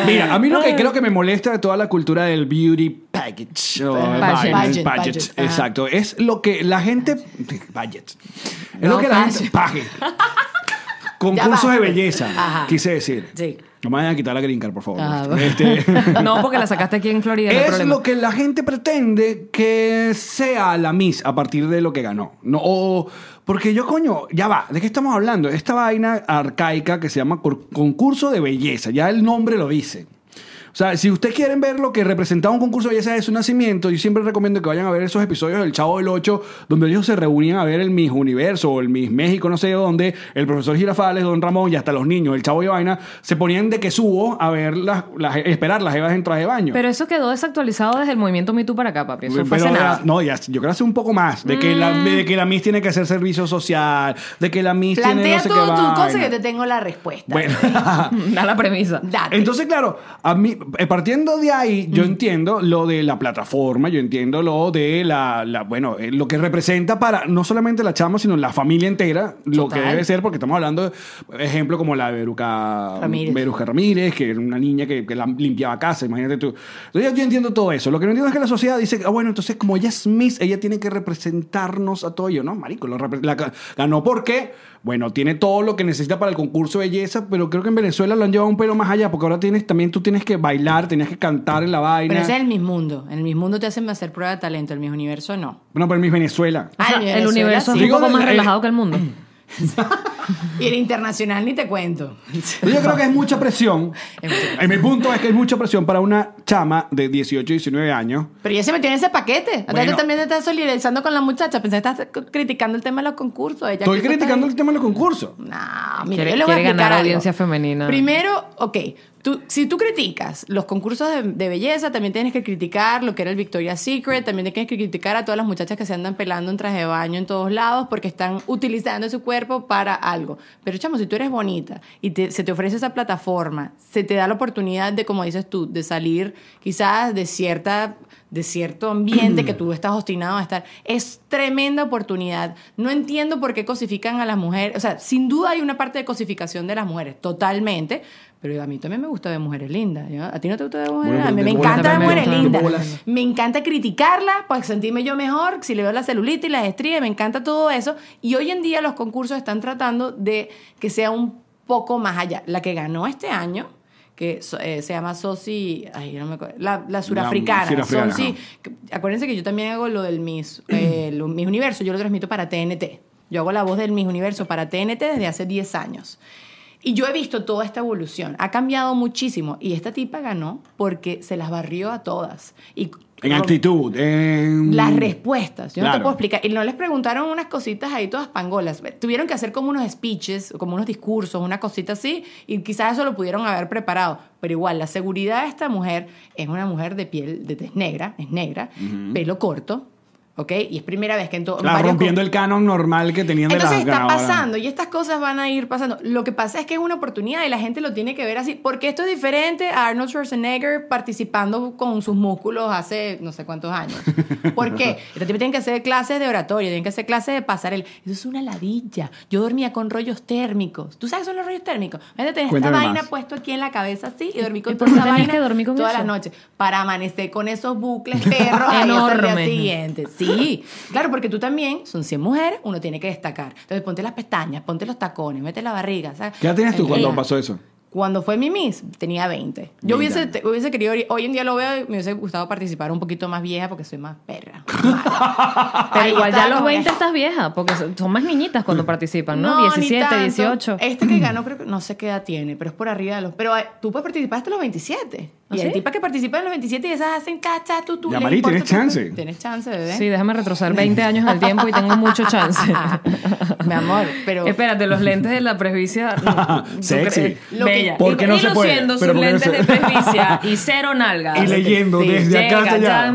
Mira, a mí lo que creo que me molesta de toda la cultura del beauty package. o budget, budget, ajá. exacto. Es lo que la gente. Budget. Es No, lo que la gente. Paje. Concursos de belleza, Ajá. quise decir. Sí. No me vayan a quitar la green card, por favor. Ah, Este, (laughs) No, porque la sacaste aquí en Florida. es lo que la gente pretende que sea la Miss a partir de lo que ganó. No, o- porque yo, coño, ya va, ¿de qué estamos hablando? Esta vaina arcaica que se llama concurso de belleza, ya el nombre lo dice. O sea, si ustedes quieren ver lo que representaba un concurso de belleza de su nacimiento, yo siempre recomiendo que vayan a ver esos episodios del Chavo del 8, donde ellos se reunían a ver el Miss Universo o el Miss México, no sé dónde, el profesor Girafales, Don Ramón y hasta los niños, el Chavo y vaina, se ponían de que subo a ver las, las- esperar las evas en traje de baño. Pero eso quedó desactualizado desde el movimiento Me Too para acá, papi. Eso fue Pero hace ya- nada. no, ya, yo creo que hace un poco más. De que, la, de que la Miss tiene que hacer servicio social, de que la Miss tiene no sé tú qué tu cosa que te tengo la respuesta. Bueno. (laughs) Da la premisa. Date. Entonces, claro, a mí, partiendo de ahí, Mm. yo entiendo lo de la plataforma, yo entiendo lo de la, la- bueno, eh, lo que representa para no solamente la chama, sino la familia entera, lo que debe ser, porque estamos hablando de ejemplo como la de Beruca Ramírez. Beruca Ramírez, que era una niña que, que la limpiaba casa, imagínate tú. Entonces, yo, yo entiendo todo eso. Lo que no entiendo es que la sociedad dice, ah, bueno, entonces como ella es Miss, ella tiene que representarnos a todo ello, ¿no? Marico, lo la, ganó porque, bueno, tiene todo lo que necesita para el concurso de belleza, pero creo que en Venezuela lo han llevado un pelo más allá, porque ahora tienes, también tú tienes que bailar, tenías que cantar en la vaina. Pero ese es el Miss Mundo. En el Miss Mundo te hacen hacer prueba de talento. El Miss Universo no. Bueno, pero en Miss Venezuela. O sea, Ah, el Venezuela universo sí. es un poco más relajado que el mundo. (laughs) Y el internacional ni te cuento. Yo creo que es mucha presión. En mi punto es que es mucha presión para una chama de 18, 19 años. Pero ya se metió en ese paquete. Bueno. tú también te estás solidarizando con la muchacha. Pensé que estás criticando el tema de los concursos. Ella Estoy criticando el tema de los concursos. No, mira, Quiere- yo le voy a explicar ganar algo. audiencia femenina. Primero, ok, si tú criticas los concursos de, belleza, también tienes que criticar lo que era el Victoria's Secret, también tienes que criticar a todas las muchachas que se andan pelando en traje de baño en todos lados porque están utilizando su cuerpo para algo. Pero, chamo, si tú eres bonita y se te ofrece esa plataforma, se te da la oportunidad de, como dices tú, de salir quizás de cierta de cierto ambiente que tú estás obstinado a estar. Es tremenda oportunidad. No entiendo por qué cosifican a las mujeres. O sea, sin duda hay una parte de cosificación de las mujeres, totalmente. Pero a mí también me gusta ver mujeres lindas. ¿A ti no te gusta ver mujeres Bueno, lindas? A mí me encanta ver mujeres lindas. Me encanta criticarla para sentirme yo mejor, si le veo la celulitis, las estrías, me encanta todo eso. Y hoy en día los concursos están tratando de que sea un poco más allá. La que ganó este año, que eh, se llama Sosi, ay, no me acuerdo, la, la surafricana. ajá. que- acuérdense que yo también hago lo del Miss, eh, lo- Miss Universo, yo lo transmito para TNT. Yo hago la voz del Miss Universo para TNT desde hace 10 años. Y yo he visto toda esta evolución. Ha cambiado muchísimo. Y esta tipa ganó porque se las barrió a todas. Y En actitud, en... las respuestas. Yo no te puedo explicar. Y no les preguntaron unas cositas ahí todas pangolas. Tuvieron que hacer como unos speeches, como unos discursos, una cosita así. Y quizás eso lo pudieron haber preparado. Pero igual, la seguridad de esta mujer es una mujer de piel, de tez negra, es negra, pelo corto. ¿Ok? Y es primera vez que en todo. Claro, rompiendo el canon normal que tenían de Entonces las está ganadoras. pasando y estas cosas van a ir pasando. Lo que pasa es que es una oportunidad y la gente lo tiene que ver así. Porque esto es diferente a Arnold Schwarzenegger participando con sus músculos hace no sé cuántos años. (laughs) ¿Por qué? Este tipo tiene que hacer clases de oratoria, tienen que hacer clases de pasarela. Eso es una ladilla. Yo dormía con rollos térmicos. ¿Tú sabes qué son los rollos térmicos? Imagínate tener esta vaina más. puesto aquí en la cabeza así y dormir con ¿Y por toda qué esa vaina que dormir con todas eso? las noches para amanecer con esos bucles perros (laughs) el día siguiente. Sí, claro, porque tú también, son 100 mujeres, uno tiene que destacar. Entonces ponte las pestañas, ponte los tacones, mete la barriga. ¿sabes? ¿Qué edad tenías tú cuando pasó eso? Cuando fue mi Miss, tenía 20. Yo 20 hubiese, te- hubiese querido, hoy en día lo veo y me hubiese gustado participar un poquito más vieja porque soy más perra. (laughs) Pero igual ya a los como que- 20 estás vieja, porque son son más niñitas cuando participan, ¿no? ni 17, tanto. 18. Este que (clears throat) ganó, creo que no sé qué edad tiene, pero es por arriba de los. Pero eh, tú puedes participar hasta los 27. ¿Ah, y hay sí? tipas que participan en los 27 y esas hacen cacha, tú, tú. Ya, tienes tu- chance. Tienes chance, bebé. Sí, déjame retroceder 20 años al tiempo y tengo mucho chance. (laughs) Mi amor, pero. Espérate, los lentes de la presbicia. ¿tú (laughs) Sexy. Lo que- Bella. ¿Por qué no y se puede? luciendo Pero sus ¿por qué no lentes se- de presbicia (laughs) y cero nalgas. Y leyendo Sí, desde acá hasta Llega allá.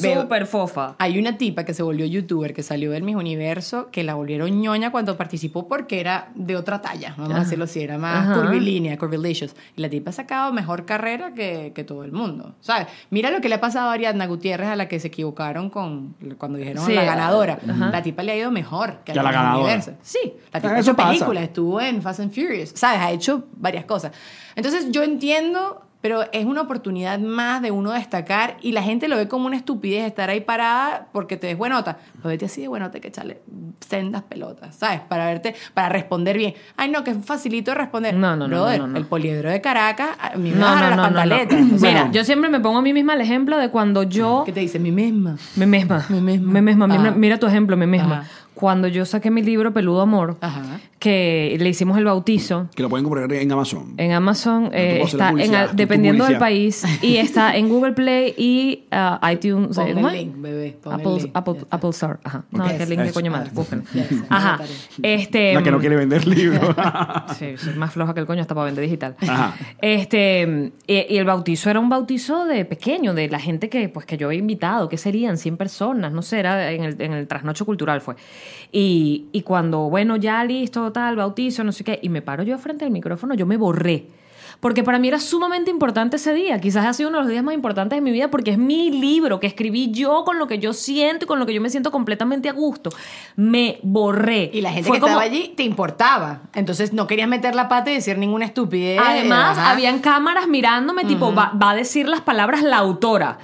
Veo. súper fofa. Hay una tipa que se volvió youtuber, que salió del Miss Universo, que la volvieron ñoña cuando participó porque era de otra talla, vamos a decirlo así, era más Ajá. curvilínea, curvilicious. Y la tipa ha sacado mejor carrera que, que todo el mundo, ¿sabes? Mira lo que le ha pasado a Ariadna Gutiérrez, a la que se equivocaron con cuando dijeron Sí, la ganadora. ajá. La tipa le ha ido mejor que a Que a la ganadora. Universo. Sí, la tipa Ah, ha hecho películas, estuvo en Fast and Furious, ¿sabes? Ha hecho varias cosas. Entonces yo entiendo, pero es una oportunidad más de uno destacar y la gente lo ve como una estupidez estar ahí parada porque te des buenota. Pues vete así de buenota que echarle sendas pelotas, ¿sabes? Para verte, para responder bien. Ay, no, que es facilito de responder. No, no, no, Brother, no, no, no. El poliedro de Caracas, a mí me No, bajaron no, las pantaletas. O sea, Mira, yo siempre me pongo a mí misma el ejemplo de cuando yo ¿Qué te dice? Mi misma. Me misma. Me misma. Me misma. Mira, Ajá. mira tu ejemplo, me misma. Ajá. Cuando yo saqué mi libro Peludo Amor, Ajá. que le hicimos el bautizo. Que lo pueden comprar en Amazon. En Amazon eh, está en, dependiendo del país y (laughs) está en Google Play y ah, iTunes. Pon el link, bebé, pon el Apple, link, Apple. Apple Store. Ajá. No, Ok. que el link de coño madre. Búsquenlo. Ajá. Este, La que no quiere vender libros. (laughs) Sí, soy más floja que el coño hasta para vender digital. Ajá. Este, y, y el bautizo era un bautizo de pequeño, de la gente que, pues, que yo había invitado, que serían 100 personas, no sé, era en el, en el trasnocho cultural fue. Y, y cuando, bueno, ya listo, tal, bautizo, no sé qué, y me paro yo frente al micrófono, yo me borré. Porque para mí era sumamente importante ese día. Quizás ha sido uno de los días más importantes de mi vida porque es mi libro que escribí yo con lo que yo siento y con lo que yo me siento completamente a gusto. Me borré. Y la gente Fue que como- estaba allí te importaba. Entonces no querías meter la pata y decir ninguna estupidez. Además, Ajá. habían cámaras mirándome, tipo, va, va a decir las palabras la autora.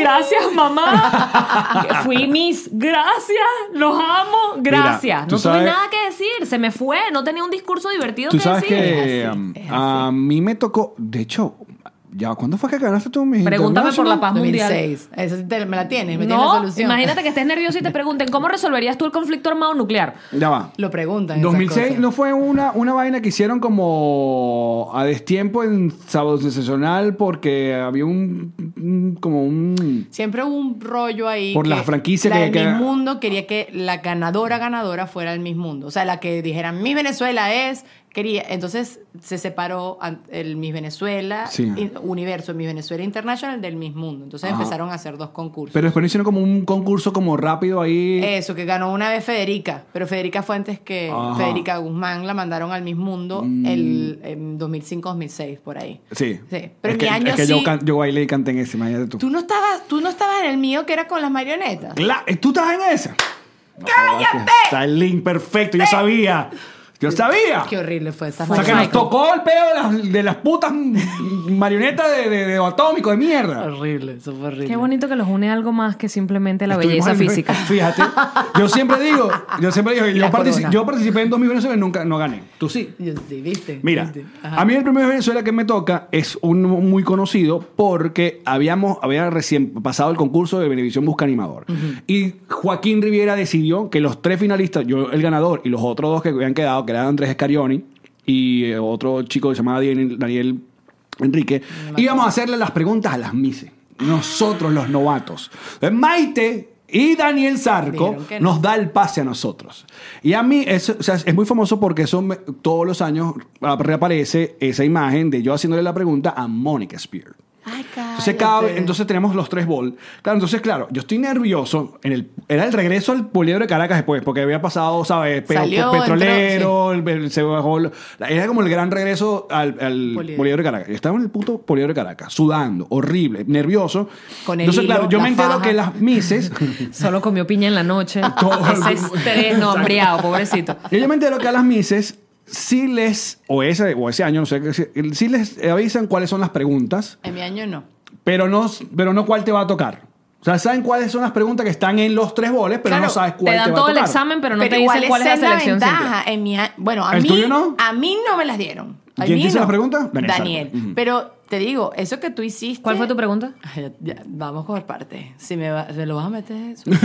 Gracias, mamá. (laughs) Fui Miss. Gracias. Los amo. Gracias. Mira, no tuve sabes- nada que decir. Se me fue. No tenía un discurso divertido Tú que sabes decir. que Es así, um, a mí me tocó, de hecho, ya ¿cuándo fue que ganaste tú mi Pregúntame por la paz mundial. 2006. Esa sí te- me la tienes, me tienes la No, solución. imagínate que estés nervioso y te pregunten cómo resolverías tú el conflicto armado nuclear. Ya va. Lo preguntan. esas 2006 cosas. no fue una, una vaina que hicieron como a destiempo en Sábado Sensacional porque había un, un- como un Siempre hubo un rollo ahí. Por que la franquicia la que- que- Miss Mundo quería que la ganadora ganadora fuera el Miss Mundo. O sea, la que dijeran Miss Venezuela es. Quería. Entonces se separó el Miss Venezuela, Sí. universo Miss Venezuela International del Miss Mundo. Entonces Ajá. empezaron a hacer dos concursos. pero después hicieron como un concurso como rápido ahí. Eso, que ganó una vez Federica, pero Federica fue antes que Ajá. Mm. Federica Guzmán la mandaron al Miss Mundo el, en 2005-2006, por ahí. sí. Sí, pero es en que, mi año es que sí. yo, can- yo bailé y canté en ese, imagínate tú. ¿Tú no, estabas, tú no estabas en el mío que era con las marionetas. Cla- ¿Tú estás en esa? ¡Cállate! Está el link perfecto, yo sabía. Yo sabía. Qué horrible fue esa O sea, que nos tocó el peo de las, de las putas marionetas de, de, de atómico, de mierda. Horrible, eso fue horrible. Qué bonito que los une algo más que simplemente la Estuvimos belleza en- física. (laughs) Fíjate, yo siempre digo, yo siempre digo, yo, partici- corona. yo participé en 2000 Venezuela y nunca no gané. Tú sí. Yo sí, ¿viste? Mira, ¿Viste? Ajá. a mí el primer Venezuela que me toca es un muy conocido porque habíamos había recién pasado el concurso de Benevisión Busca Animador. Y Joaquín Riviera decidió que los tres finalistas, yo el ganador y los otros dos que habían quedado, que eran Andrés Escarioni y eh, otro chico que se llamaba Daniel, Daniel Enrique, íbamos a hacerle las preguntas a las Mises. Nosotros los novatos. Entonces, Maite y Daniel Zarco no. nos da el pase a nosotros. Y a mí es, o sea, es muy famoso porque todos los años reaparece esa imagen de yo haciéndole la pregunta a Mónica Spear. Ay, Entonces, cada vez- cállate. entonces tenemos los tres bols. Claro, entonces, claro, yo estoy nervioso. En el, era el regreso al poliedro de Caracas después, porque había pasado, ¿sabes? Pe- Salió, petrolero, entró, el- el- se bajó. Era como el gran regreso al, al Poliedro. de Caracas. Yo estaba en el puto poliedro de Caracas, sudando, horrible, nervioso. Con el entonces, hilo, claro, yo me entero faja. que las mises. (laughs) Solo comió piña en la noche. (laughs) Todo. Ese estrés, no, hambriado, pobrecito. Yo me entero que a las Mises sí les, o ese, o ese año, no sé, sí les avisan cuáles son las preguntas, En mi año no. pero no, pero no cuál te va a tocar. O sea, saben cuáles son las preguntas que están en los tres boles, pero Claro, no sabes Te cuál te, dan va todo a el tocar. examen, pero no Pero te dicen cuál es la selección ventaja. En mi bueno, a ¿El mí, tuyo no? a mí no me las dieron. A ¿Quién te hizo no. la pregunta? Daniel Daniel. Sarko. Ujú. Pero te digo, eso que tú hiciste. ¿Cuál fue tu pregunta? (laughs) Ay, ya- ya, vamos por parte. Si me, va- ¿me lo vas a meter eso. (laughs)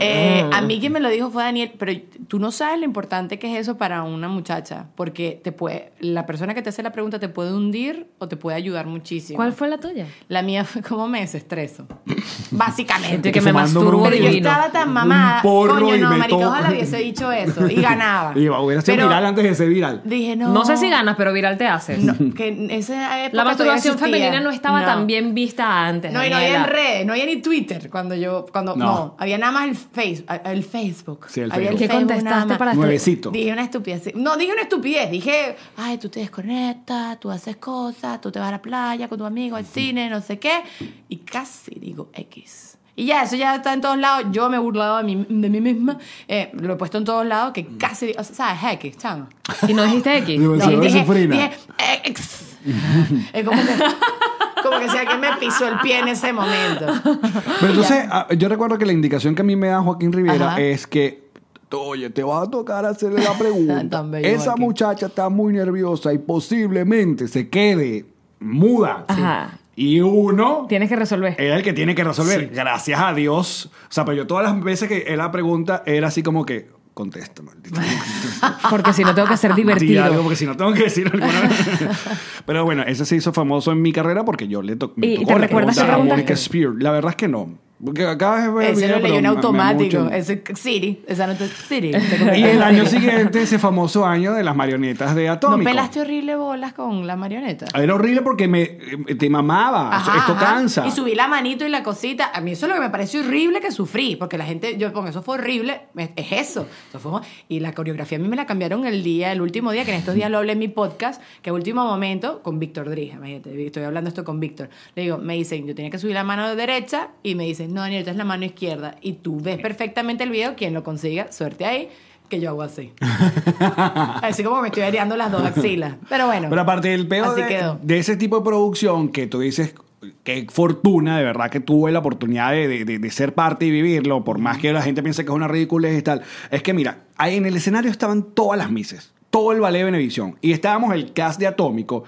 Eh, a mí quien me lo dijo fue Daniel, pero tú no sabes lo importante que es eso para una muchacha, porque te puede, la persona que te hace la pregunta te puede hundir o te puede ayudar muchísimo. ¿Cuál fue la tuya? La mía fue como me desestreso. (laughs) Básicamente. Que me masturbo Pero yo estaba tan mamada. Un porro Coño, y no, marico, ojalá hubiese dicho eso. Y ganaba. Y hubiera sido Pero viral antes de ser viral. Dije, no. No sé si ganas, pero viral te haces. No, que en esa época La masturbación femenina no estaba No. tan bien vista antes. No, y no había en redes, no había ni Twitter cuando yo, cuando, No. no, había nada más el, face, el Facebook. Sí, el Había Facebook. ¿Qué Facebook contestaste para Nuevecito. Dije una estupidez. No, dije una estupidez. Dije, ay, tú te desconectas, tú haces cosas, tú te vas a la playa con tu amigo al cine, no sé qué. Y casi digo X. Y ya, eso ya está en todos lados. Yo me he burlado de mí, de mí misma. Eh, lo he puesto en todos lados, que casi, digo, o sea, ¿sabes? X, chamo. Y no dijiste X. No, ve dije, ex. (laughs) Es como que, como que si alguien me pisó el pie en ese momento. Pero entonces, ah, yo recuerdo que la indicación que a mí me da Joaquín Rivera Ajá. es que, oye, te va a tocar hacerle la (laughs) pregunta. Esa Joaquín. muchacha está muy nerviosa y posiblemente se quede muda. Ajá. Y uno Tienes que resolver. era el que tiene que resolver. Gracias a Dios. O sea, pero yo todas las veces que él la pregunta era así como que, contesta, maldito. (laughs) Porque si no tengo que ser Di divertido. algo, porque si no tengo que decir alguna (laughs) Pero bueno, ese se hizo famoso en mi carrera porque yo le to me ¿Y tocó te la recuerdas pregunta a? Mónica Spear. La verdad es que no. Porque acá es Ese lo leyó (laughs) en automático. Ese City. Esa nota City. Y el año siguiente, ese famoso año de las marionetas de ¿No Atómico. pelaste horrible bolas con la marioneta? Era horrible porque me, eh, te mamaba. Ajá, Esto ajá. cansa. Y subí la manito y la cosita. A mí eso es lo que me pareció horrible que sufrí. Porque la gente, yo pongo, eso fue horrible. Es es eso. Eso fue- y la coreografía a mí me la cambiaron el día, el último día, que en estos días lo hablé en mi podcast, que último momento, con Víctor Dries. Imagínate, estoy hablando esto con Víctor. Le digo, me dicen, yo tenía que subir la mano derecha. Y me dicen, no, Daniel, esta es la mano izquierda. Y tú ves perfectamente el video, quien lo consiga, suerte ahí. Que yo hago así. (laughs) así como me estoy areando las dos axilas. Pero bueno. Pero aparte del peor de, ese tipo de producción que tú dices qué fortuna de verdad que tuve la oportunidad de, de- de- de ser parte y vivirlo, por más que la gente piense que es una ridiculez y tal. Es que mira, ahí en el escenario estaban todas las mises, todo el ballet de Benevisión. Y estábamos el cast de Atómico.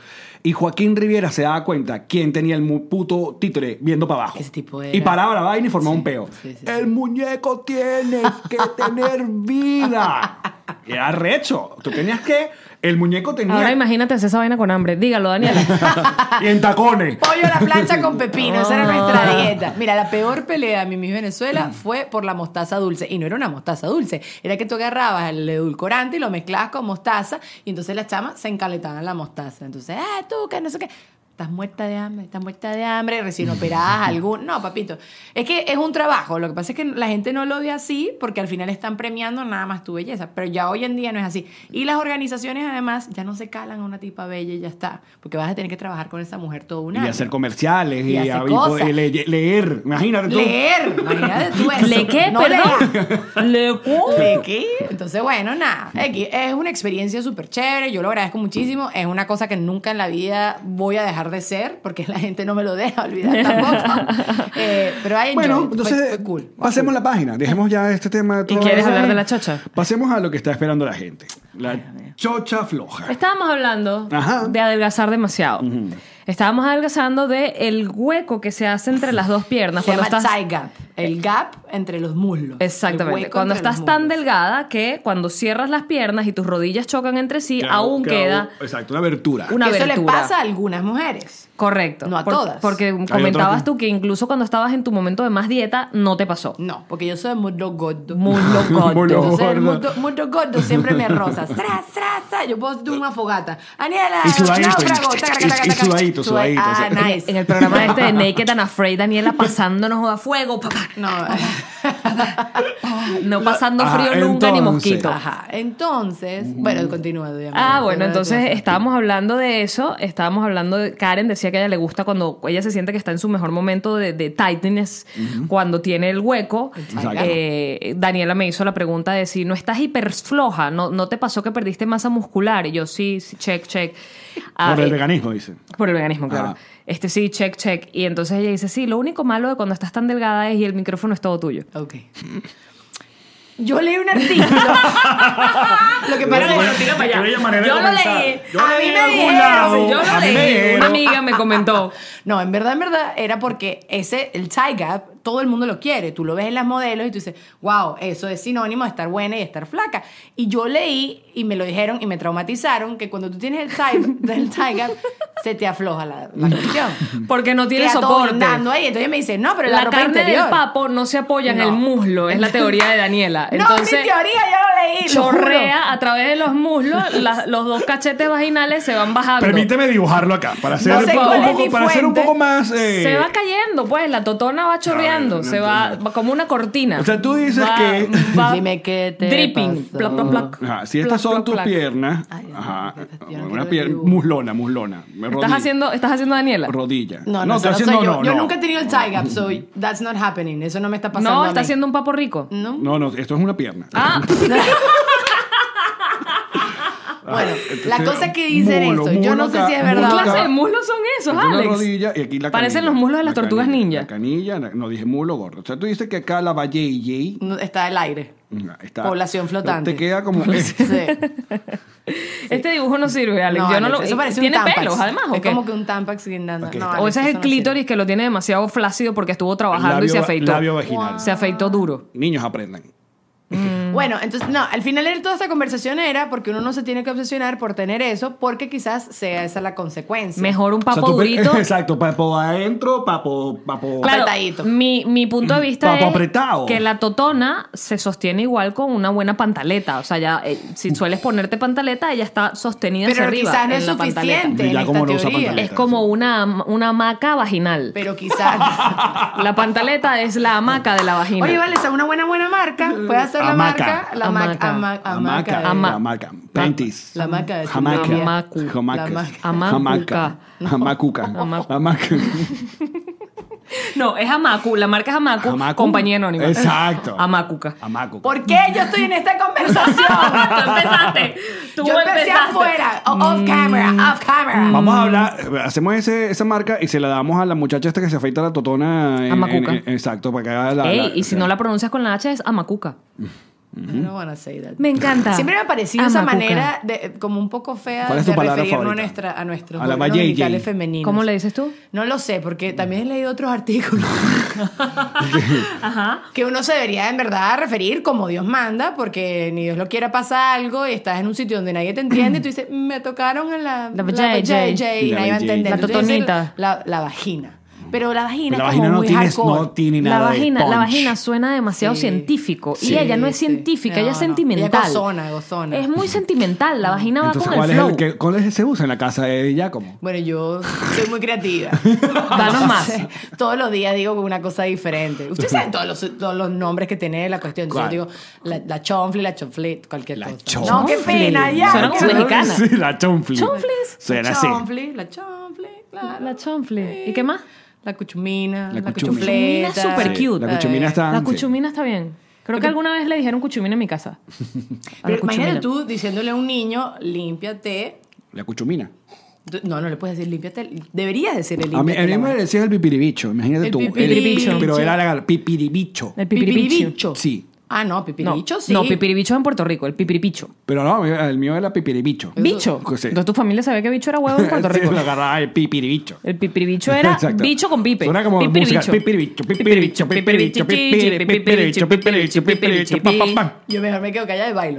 Y Joaquín Riviera se daba cuenta quién tenía el mu- puto títere viendo para abajo. Ese tipo era- Y paraba la vaina y formaba Sí, un peo. sí, sí, sí. el muñeco tiene que tener vida. (laughs) Era recho. Tú tenías que. El muñeco tenía. Ahora imagínate hacer esa vaina con hambre. Dígalo, Daniela. (laughs) y en tacones. Pollo a la plancha con (laughs) pepino, esa era Ah. nuestra dieta. Mira, la peor pelea de mi Miss Venezuela fue por la mostaza dulce. Y no era una mostaza dulce, era que tú agarrabas el edulcorante y lo mezclabas con mostaza y entonces las chamas se encaletaban la mostaza. Entonces, ah, tú, que no sé qué. Estás muerta de hambre, estás muerta de hambre, recién operadas (laughs) algún... No, papito. Es que es un trabajo. Lo que pasa es que la gente no lo ve así porque al final están premiando nada más tu belleza. Pero ya hoy en día no es así. Y las organizaciones además ya no se calan a una tipa bella y ya está. Porque vas a tener que trabajar con esa mujer todo un Y año. hacer comerciales y, Y hacer y cosas. poder le- leer. Imagínate tú. Leer, imagínate tú (laughs) eso. ¿Le qué? No Perdón. ¿Le qué? ¿Le qué? Entonces, bueno, nada. Es una experiencia súper chévere. Yo lo agradezco muchísimo. Es una cosa que nunca en la vida voy a dejar de ser porque la gente no me lo deja olvidar tampoco. (laughs) Eh, pero hay Bueno, entonces fue, cool. pasemos la página. Dejemos ya este tema. de todo quieres eso. hablar de la chocha? Pasemos a lo que está esperando la gente. La chocha floja. Estábamos hablando Ajá. de adelgazar demasiado. Estábamos adelgazando de el hueco que se hace entre las dos piernas. Se cuando llama estás... El gap entre los muslos. Exactamente. Cuando estás tan delgada que cuando cierras las piernas y tus rodillas chocan entre sí, Queda- aún queda Exacto, una abertura. una Que eso le abertura. pasa a algunas mujeres. Correcto. No a Por- todas. Porque comentabas tú que incluso cuando estabas en tu momento de más dieta, no te pasó. No, porque yo soy muslo gordo. Muslo (laughs) gordo. Muslo Entonces el muslo, muslo gordo siempre me roza. Tra, tra, tra. Yo puedo hacer una fogata. Aniela, Y sudadito, y- taca, taca, taca, y sudadito, sudadito, Ah, nice. En el programa este de (laughs) Naked and Afraid, Daniela pasándonos a fuego, papá. No. (laughs) No pasando Ajá, frío nunca ni mosquito. Ajá. Entonces, bueno, continúa. Diana. Ah, bueno, entonces estábamos hablando de eso, estábamos hablando de Karen decía que a ella le gusta cuando ella se siente que está en su mejor momento de, de tightness, cuando tiene el hueco. Eh, Daniela me hizo la pregunta de si no estás hiper floja, no, no te pasó que perdiste masa muscular y yo sí, sí, check, check. Ah, Por el eh, veganismo, dice. Por el veganismo, claro. Ajá. Este sí, check, check. Y entonces ella dice, sí, lo único malo de cuando estás tan delgada es y el micrófono es todo tuyo. Ok. Yo leí un artículo. (laughs) lo que pasa es tira para allá. Yo lo leí. Yo A mí leí me dijeron. Yo lo leí. Una amiga me comentó. (laughs) No, en verdad, en verdad, era porque ese, el tie gap, todo el mundo lo quiere. Tú lo ves en las modelos y tú dices, wow, eso es sinónimo de estar buena y estar flaca. Y yo leí y me lo dijeron y me traumatizaron que cuando tú tienes el tie, (laughs) el tie gap, se te afloja la, la cuestión. Porque no tiene Queda soporte. ahí. Entonces me dice, no, pero la, La, ropa carne interior. del papo no se apoya en el muslo, es la teoría de Daniela. (laughs) no, Entonces, mi teoría yo chorrea a través de los muslos, (laughs) la- los dos cachetes vaginales se van bajando. Permíteme dibujarlo acá para hacer, No un, sé poco, un para hacer un poco más. eh, Se va cayendo, pues, la totona va chorreando, no se va, como una cortina. O sea, tú dices Va- que- va (laughs) Dime qué te dripping, pasó. plac, plac, plac. Ajá, si estas son tus piernas, Ay, ajá, quiero una pierna muslona, muslona, ¿Estás haciendo, ¿Estás haciendo Daniela? rodilla. No, no, no haciendo soy yo. no, yo nunca he tenido el tie gap, so that's not happening. Eso no me está pasando. No, está haciendo un papo rico. No. No, no, esto es una pierna. Ah, (laughs) (laughs) Bueno, Entonces, la cosa que dicen mulo, eso, yo mulo no sé si es ¿qué verdad. mulo o clase de muslos son esos, Esta Alex? rodilla y aquí la Parecen canilla. los muslos de las La tortugas canilla, ninja. La canilla, la- no dije muslo gordo. O sea, tú dices que acá la valle no. Está el aire. está Población flotante. Te queda como Sí. (laughs) Este dibujo no sirve, Alex. No, Yo no Alex, lo, eso parece ¿Tiene un pelos, además, ¿o Es qué? como que un tampax guindando. Ok, No, está O ese es el clítoris que lo tiene demasiado flácido porque estuvo trabajando y se afeitó. labio vaginal. Se afeitó duro. Niños aprendan. Un Bueno, entonces, no, al final de toda esta conversación era porque uno no se tiene que obsesionar por tener eso, porque quizás sea esa la consecuencia. Mejor un O sea, papo tú pe- durito. (laughs) Exacto, papo adentro, papo. papo Claro, Apretadito. mi, mi punto de vista Papo es apretado. que la totona se sostiene igual con una buena pantaleta. O sea, ya eh, si sueles ponerte pantaleta, ella está sostenida hacia Pero arriba quizás no en es suficiente en Ya esta como no usa. Es como una, una hamaca vaginal. Pero quizás... (laughs) (laughs) La pantaleta es la hamaca de la vagina. Oye, vale, esa es una buena buena marca. Puede hacer la Hamaca. marca. La. Hamaca. Hamaca. Hamaca. Ama- Hamaca. Panties. La hamaca de Hamaca. La Hamacuca. Hamacuca. Hamacu- Hamaca. (laughs) (laughs) No, es Hamaku. La marca es. Hamacu. Compañía anónima. Exacto. (laughs) Hamacuca. Hamacuca. ¿Por qué yo estoy en esta conversación? (laughs) Tú empezaste. Tú yo empecé empezaste. afuera. Off camera. Off camera. Vamos a hablar, hacemos ese, esa marca y se la damos a la muchacha esta que se afeita la totona. en- en- en- exacto, para que haga la. Ey, la- y si no la pronuncias con la H es Hamacuca. I don't wanna say that. Me encanta. Siempre me ha parecido esa manera de, como un poco fea ¿Cuál es tu de palabra referirnos a, favorita? nuestra, a nuestros A la órganos JJ. genitales femeninos. ¿Cómo le dices tú? No lo sé, porque también he leído otros artículos (laughs) Ajá. que uno se debería en verdad referir como Dios manda, porque ni Dios lo quiera pasa algo y estás en un sitio donde nadie te entiende y tú dices, me tocaron en la, La JJ. y La nadie va a entender. La Entonces, totonita. La, la vagina. Pero la vagina La es vagina como no muy tiene, hardcore. no tiene La nada de vagina, la punch. vagina suena demasiado Sí. científico. Sí, y ella no es sí. científica, ella es No, no. sentimental. Ella es gozona, gozona. Es muy sentimental. La vagina va Entonces, con el ¿cuál es flow. el que cuál es el que se usa en la casa de Giacomo? Bueno, yo soy muy creativa. (laughs) Danos más. Todos los días digo una cosa diferente. Ustedes saben todos los, todos los nombres que tiene la cuestión. Entonces yo digo la, la chonfli, la chonfli, cualquier La cosa. chonfli. No, qué pena, ya. Suena como mexicana. Sí, la chonfli. Chonflis. Suena La así. chonfli, la chonfli, claro. La chonfle. ¿Y qué más? La cuchumina, La la, cuchumina. Es súper cute. La cuchumina está. La cuchumina está bien. Creo que alguna vez le dijeron cuchumina en mi casa. (laughs) A la Pero cuchumina. imagínate tú diciéndole a un niño, límpiate. La cuchumina. No, no le puedes decir límpiate. Deberías decirle A mí, límpiate. a mí la me mano. decía el pipiribicho. Imagínate El tú. pipiribicho. pero era la pipiribicho. El. Pipiribicho. Sí. Ah, no, No, pipiribicho sí. no, pipiribicho es en Puerto Rico, el pipiripicho. Pero no, el mío era pipiribicho. Bicho. Sí. Entonces tu familia sabía que bicho era huevo en Puerto Sí, Rico. lo agarraba el pipiribicho. El pipiribicho era Exacto. bicho con pipe. Suena como. Pipiribicho, pipiribicho, pipiricho, pipiri, pipiricho, pipiricho, pipiricho, pam. Yo mejor me quedo callada y bailo.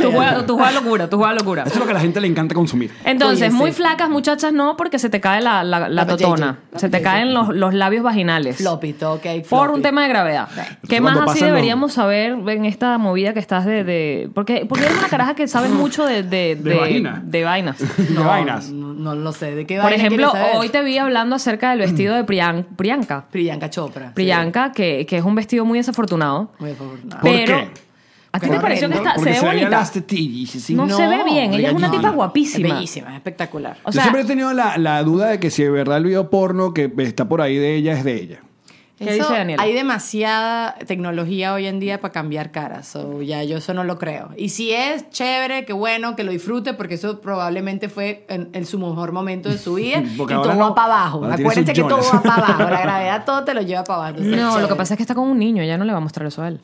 Tú juegas tú juegas locura, tú juegas locura. Eso es lo que a la gente le encanta consumir. Entonces, sí. muy flacas muchachas no, porque se te cae la, la, la La totona. Se te caen los, los labios vaginales. floppy, todo cake, Por un tema de gravedad. ¿Qué más pasan los- deberíamos saber en esta movida que estás de... de- porque, porque eres una caraja que sabes mucho de... De, De vagina. de vainas. (laughs) De No, vainas. No, no lo sé. ¿De qué Por vaina ejemplo, saber? hoy te vi hablando acerca del vestido de Priyan- Priyanka. Priyanka Chopra. Priyanka, que, que es un vestido muy desafortunado. Muy afortunada. ¿Por pero... qué? ¿A ti te pareció que está, se ve se bonita? las tetillas, así. No, se ve bien. Ella es una no, tipa no. guapísima. Es bellísima, es espectacular. O Yo siempre he tenido la, la duda de que si de verdad el video porno que está por ahí de ella es de ella. ¿Qué Eso, dice Daniela? Hay demasiada tecnología hoy en día para cambiar caras. So, ya yo eso no lo creo. Y si es chévere, qué bueno, que lo disfrute, porque eso probablemente fue en, en su mejor momento de su vida. (laughs) y todo va para abajo. Acuérdense que todo va para abajo. La (laughs) gravedad todo te lo lleva para abajo. Entonces, no, lo que pasa es que está con un niño. Ya no le va a mostrar eso a él.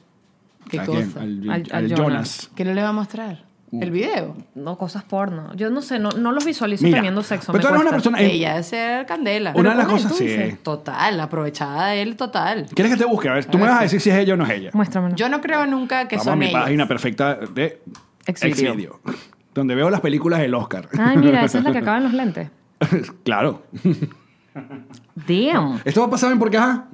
¿Qué ¿A cosa? quién? Al, Al- al al Jonas. Jonas. ¿Qué no le va a mostrar? ¿El video? No, cosas porno. Yo no sé, no, no los visualizo Mira, teniendo sexo. pero tú eres una persona... eh, Ella debe ser candela. una de las cosas... Sí. dices. Total, aprovechada de él, total. ¿Quieres que te busque? A ver, tú me vas a decir si es ella o no es ella. Muéstramelo. Yo no creo nunca que Vamos a son mi ellas. página perfecta de Exvideo. Exvideo. Donde veo las películas del Oscar. Ay, mira, esa es la que (laughs) acaba en los lentes. claro. Damn. Esto va a pasar en porque, ajá.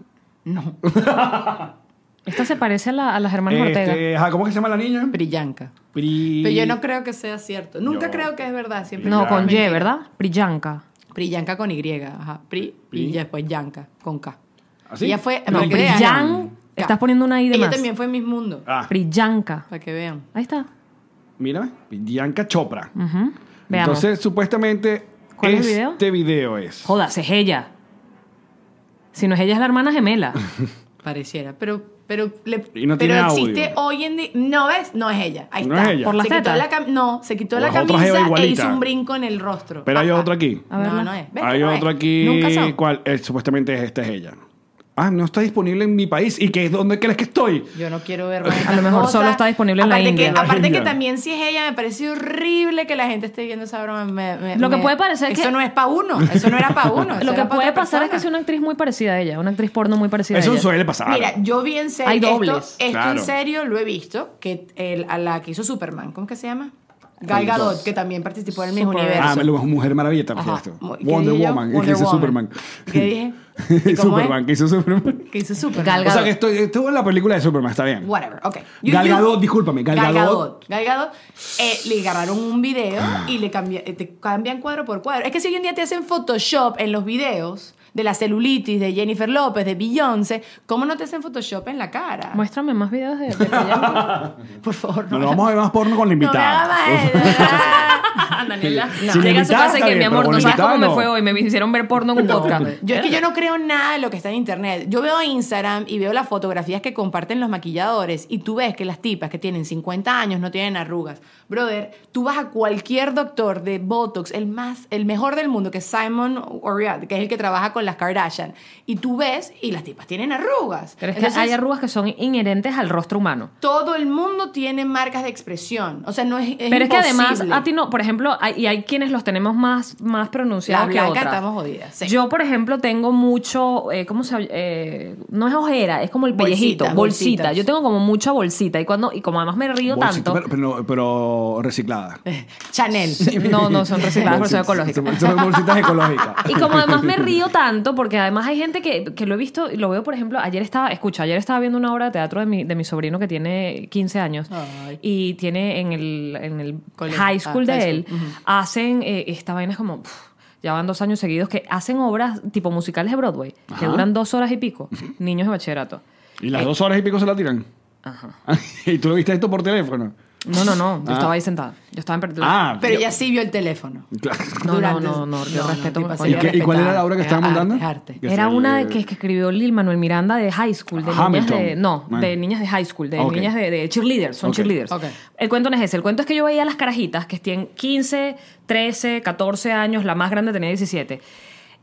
(laughs) Esta se parece a, la- a las hermanas Ortega. Este, ajá, ¿Cómo que se llama la niña? Brillanca. Pri- Pero yo no creo que sea cierto. Nunca Yo- creo que es verdad. Siempre No, con Y, es. ¿verdad? Priyanka. Priyanka con Y. Ajá. Pri, Pri. y después Yanka con K. ¿Así? Ella fue. No, para que vean. Priyan. K. Estás poniendo una I de Ella más. también fue en Miss Mundo. Ah, Priyanka. Para que vean. Ahí está. mírame. Bianca Chopra. Ujú. Veamos. Entonces, supuestamente, ¿Cuál es el video? este video es. Jodas, es ella. Si no es ella, es la hermana gemela. (laughs) Pareciera. Pero, pero, le- Y no pero existe audio. hoy en día. No ves, no es ella. Ahí No está. es ella. ¿Por se quitó la cam- No, se quitó la camisa e hizo un brinco en el rostro. Pero hay otro aquí. A. No, no es. ¿Ves Hay no es? otro aquí. Nunca son. ¿Cuál? Eh, supuestamente esta es ella. Ah, no está disponible en mi país. ¿Y qué, dónde crees que estoy? Yo no quiero ver más A lo mejor solo está disponible en la India. Que, aparte India. que también si es ella, me parece horrible que la gente esté viendo esa broma. Me- me- Lo que me- puede parecer Eso que- no es para uno. Eso no era para (laughs) uno. eso Lo que puede pasar es que sea una actriz muy parecida a ella, una actriz porno muy parecida Eso a ella. suele pasar. Mira, yo vi en serio. Hay esto- dobles. Esto, Claro. en serio lo he visto. Que el- a la que hizo Superman, ¿cómo que se llama? Gal Gadot, que también participó en el mismo Super- universo. ah, lo- Mujer Maravilla, te refieres tú. Mu- ¿qué Wonder dije yo? Woman. Que hizo Woman. Superman. ¿Qué dije? (laughs) ¿Y cómo es? Superman, que hizo Superman. Que hizo Superman. Gal O sea Gadot. que estoy, estuvo en la película de Superman, está bien. Whatever, ok. Gal Gadot, discúlpame, Gal Gal Gadot. Gadot. Gal Gadot, eh, le agarraron un video y le cambia- eh, te cambian cuadro por cuadro. Es que si hoy en día te hacen Photoshop en los videos de la celulitis de Jennifer López, de Beyoncé, ¿cómo no te hacen Photoshop en la cara? Muéstrame más videos de. (laughs) Por favor, No, no vamos a ver más porno con la No me invitada. hagas más eso, ¿verdad? (laughs) Daniela, me llega a su casa y que, mi amor, no sabes cómo me no. fue hoy, me hicieron ver porno en un podcast. Yo es que yo no creo nada de lo que está en internet. Yo veo Instagram y veo las fotografías que comparten los maquilladores y tú ves que las tipas que tienen 50 años no tienen arrugas. Brother, tú vas a cualquier doctor de Botox, el más, el mejor del mundo, que es Simon Oriad, que es el que trabaja con las Kardashian, y tú ves y las tipas tienen arrugas. Pero es que Entonces, hay arrugas que son inherentes al rostro humano. todo el mundo tiene marcas de expresión. O sea, no es, es Pero es que además, imposible. a ti no, por ejemplo, hay, y hay quienes los tenemos más, más pronunciados Las que otras. estamos jodidas. sí. Yo, por ejemplo, tengo mucho, eh, ¿cómo se eh, No es ojera, es como el pellejito, bolsita. Yo tengo como mucha bolsita y cuando y como además me río Bolsita, tanto. Pero, pero, pero reciclada. (laughs) Chanel. No, no son recicladas, pero son ecológicas. Son, bolsitas ecológicas. Y como además me río tanto, porque además hay gente que, que lo he visto, y lo veo, por ejemplo, ayer estaba, escucha, ayer estaba viendo una obra de teatro de mi, de mi sobrino que tiene 15 años Ay. y tiene en el, en el Colegio. high school Ah, de high hacen, eh, esta vaina es como, pff, ya van dos años seguidos, que hacen obras tipo musicales de Broadway, que duran dos horas y pico, niños de bachillerato. Y las dos horas y pico se la tiran. Ajá. (laughs) y tú lo viste esto por teléfono. No, no, no, yo Ah. estaba ahí sentada, yo estaba en Ah, Pero ella sí vio el teléfono. Claro. No, no, Durante- no, no, yo respeto- tipa, ¿Y qué- y cuál era la obra que Es estaban arte, mandando? es arte. Era una que, que escribió Lil Manuel Miranda de high school, de niñas de. No, de niñas de high school, de Ok. niñas de, de cheerleaders, son Ok. cheerleaders. Ok. El cuento no es ese. El cuento es que yo veía a las carajitas que tienen 15, 13, 14 años, la más grande tenía 17.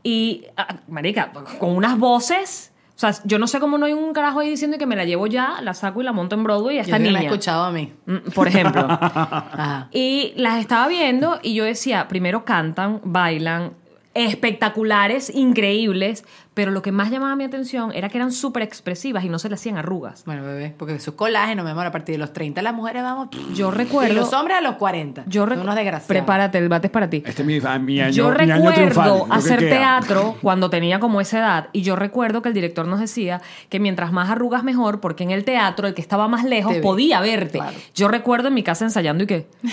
Y, ah, marica, con unas voces. O sea, yo no sé cómo no hay un carajo ahí diciendo que me la llevo ya, la saco y la monto en Broadway y Yo esta me niña. la he escuchado a mí. Mm, Por ejemplo. (laughs) Ajá. Y las estaba viendo y yo decía, primero cantan, bailan, espectaculares, increíbles, pero lo que más llamaba mi atención era que eran súper expresivas y no se le hacían arrugas. Bueno, bebé, porque su colágeno, mi amor, a partir de los 30 las mujeres vamos... Yo recuerdo- Y los hombres a los 40. Yo Son recu- unos desgraciados. Prepárate, el bate es para ti. Este es mi, mi año, Yo mi año triunfal, recuerdo hacer teatro (laughs) cuando tenía como esa edad y yo recuerdo que el director nos decía que mientras más arrugas mejor porque en el teatro el que estaba más lejos Te ve. podía verte. Claro. Yo recuerdo en mi casa ensayando y que (laughs)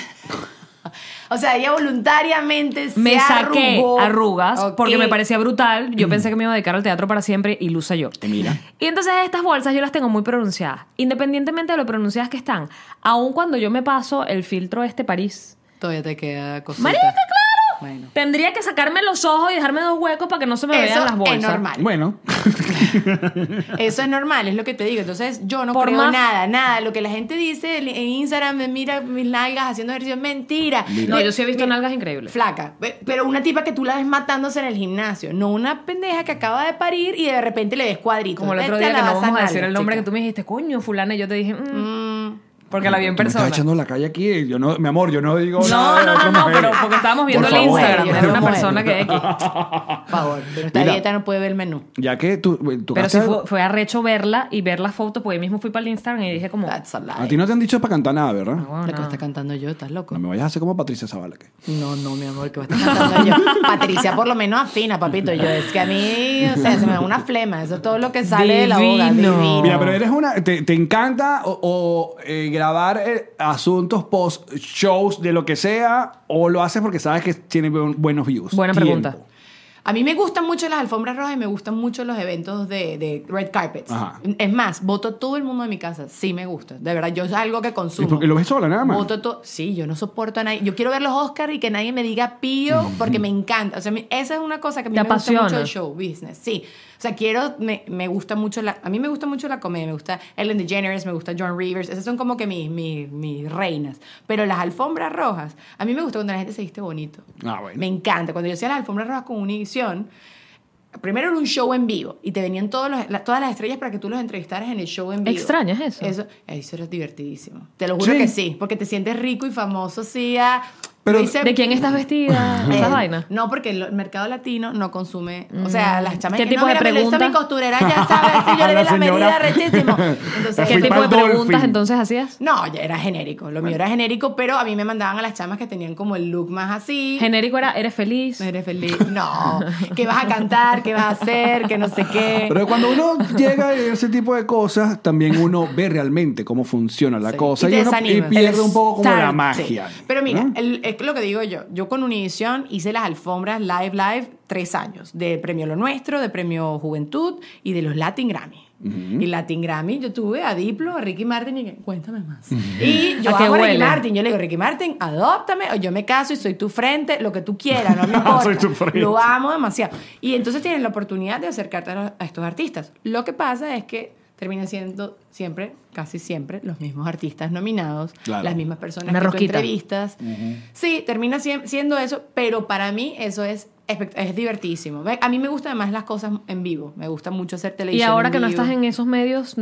O sea, ella voluntariamente se me saqué arrugó. arrugas porque me parecía brutal. Yo pensé que me iba a dedicar al teatro para siempre y luce yo. mira. Y entonces estas bolsas yo las tengo muy pronunciadas. Independientemente de lo pronunciadas que están. Aun cuando yo me paso el filtro este París. Todavía te queda cosita. Marica, claro. Bueno. Tendría que sacarme los ojos y dejarme dos huecos para que no se me Eso vean las bolsas. es normal. Bueno, (laughs) Eso es normal, es lo que te digo. Entonces, yo no Por creo más- nada, nada. Lo que la gente dice en Instagram, me mira mis nalgas haciendo ejercicio, es mentira. No, yo sí he visto mira, nalgas increíbles. Flaca, Pe- pero una tipa que tú la ves matándose en el gimnasio, no una pendeja que acaba de parir y de repente le ves cuadritos. Como el otro día que no vamos a decir el nombre chica. que tú me dijiste, coño, fulana, y yo te dije, mm, Mm, porque la vi en tú me estás persona. echando la calle aquí. Yo no, mi amor, yo no digo No, nada de no, no, no, pero porque estábamos viendo Por el favor. Instagram, Yo era una (laughs) persona que X. por favor, pero esta Mira. dieta no puede ver el menú. Ya que tú, tú Pero sí gastaste- fue, fue arrecho verla y ver la foto, porque ahí mismo fui para el Instagram y dije como, That's a lie. A ti no te han dicho para cantar nada, ¿verdad? "No, Lo que no". está cantando yo, ¿estás loco? No me vayas a hacer como Patricia Zavala. que- No, no, mi amor, que va a estar cantando yo. (laughs) Patricia por lo menos afina, papito. Yo, es que a mí, o sea, se me da una flema. Eso es todo lo que sale de la boca. Divino. divino. Mira, pero eres una. ¿Te, te encanta o, o, eh, grabar eh, asuntos post shows de lo que sea? ¿O lo haces porque sabes que tiene bu- buenos views? Buena Tiempo. pregunta. A mí me gustan mucho las alfombras rojas y me gustan mucho los eventos de, de red carpets. Ajá. Es más, voto todo el mundo de mi casa. Sí me gusta. De verdad, yo es algo que ¿Y consumo. porque lo ves sola nada más? Voto to- sí, yo no soporto a nadie. Yo quiero ver los Oscars y que nadie me diga pío porque me encanta. O sea, esa es una cosa que a mí Te me gusta mucho apasiona. el show business. Sí. O sea, quiero, me, me gusta mucho la, a mí me gusta mucho la comedia. Me gusta Ellen DeGeneres, me gusta John Rivers. Esas son como que mis, mis, mis reinas. Pero las alfombras rojas, a mí me gusta cuando la gente se viste bonito. Ah, bueno. Me encanta. Cuando yo hacía las alfombras rojas con Univision, Primero era un show en vivo y te venían todos los- la- todas las estrellas para que tú los entrevistaras en el show en vivo. ¿Extrañas eso? Eso, eso era divertidísimo. Te lo juro Sí. que sí, porque te sientes rico y famoso, sí. ah, Pero- ¿De quién estás vestida? (laughs) eh, Esa vaina. No, porque el mercado latino no consume. O sea, las chamas ¿Qué tipo no, de mira, me lo hizo pregunta? mi costurera, ya sabes, (laughs) si yo le di la medida rechísimo. (laughs) Entonces, ¿Qué tipo de preguntas Dolphin. entonces hacías? no, ya era genérico. Lo mío era genérico, pero a mí me mandaban a las chamas que tenían como el look más así. Genérico era, ¿eres feliz? Eres feliz. No. ¿Qué vas a cantar? ¿Qué vas a hacer? Que no sé qué. Pero cuando uno llega a ese tipo de cosas, también uno ve realmente cómo funciona la Sí. cosa Y y, te uno- y desanima. pierde El un poco como la magia. sí. Pero mira, ¿no? el- es lo que digo yo. Yo con Univision hice las alfombras live live tres años. De Premio Lo Nuestro, de Premio Juventud y de los Latin Grammy. Y Latin Grammy, yo tuve a Diplo, a Ricky Martin y cuéntame más. Y yo ¿A qué amo a Ricky? Martin. Yo le digo, Ricky Martin, adóptame, o yo me caso y soy tu frente, lo que tú quieras, no (laughs) me importa. Soy tu frente. Lo amo demasiado. Y entonces tienes la oportunidad de acercarte a, los- a estos artistas. Lo que pasa es que termina siendo siempre, casi siempre, los mismos artistas nominados, Claro. las mismas personas Una que tú entrevistas. Sí, termina siendo eso, pero para mí eso es, es divertísimo. Ve, A mí me gustan más las cosas en vivo. Me gusta mucho hacer Y televisión. ahora en que no vivo. estás en esos medios,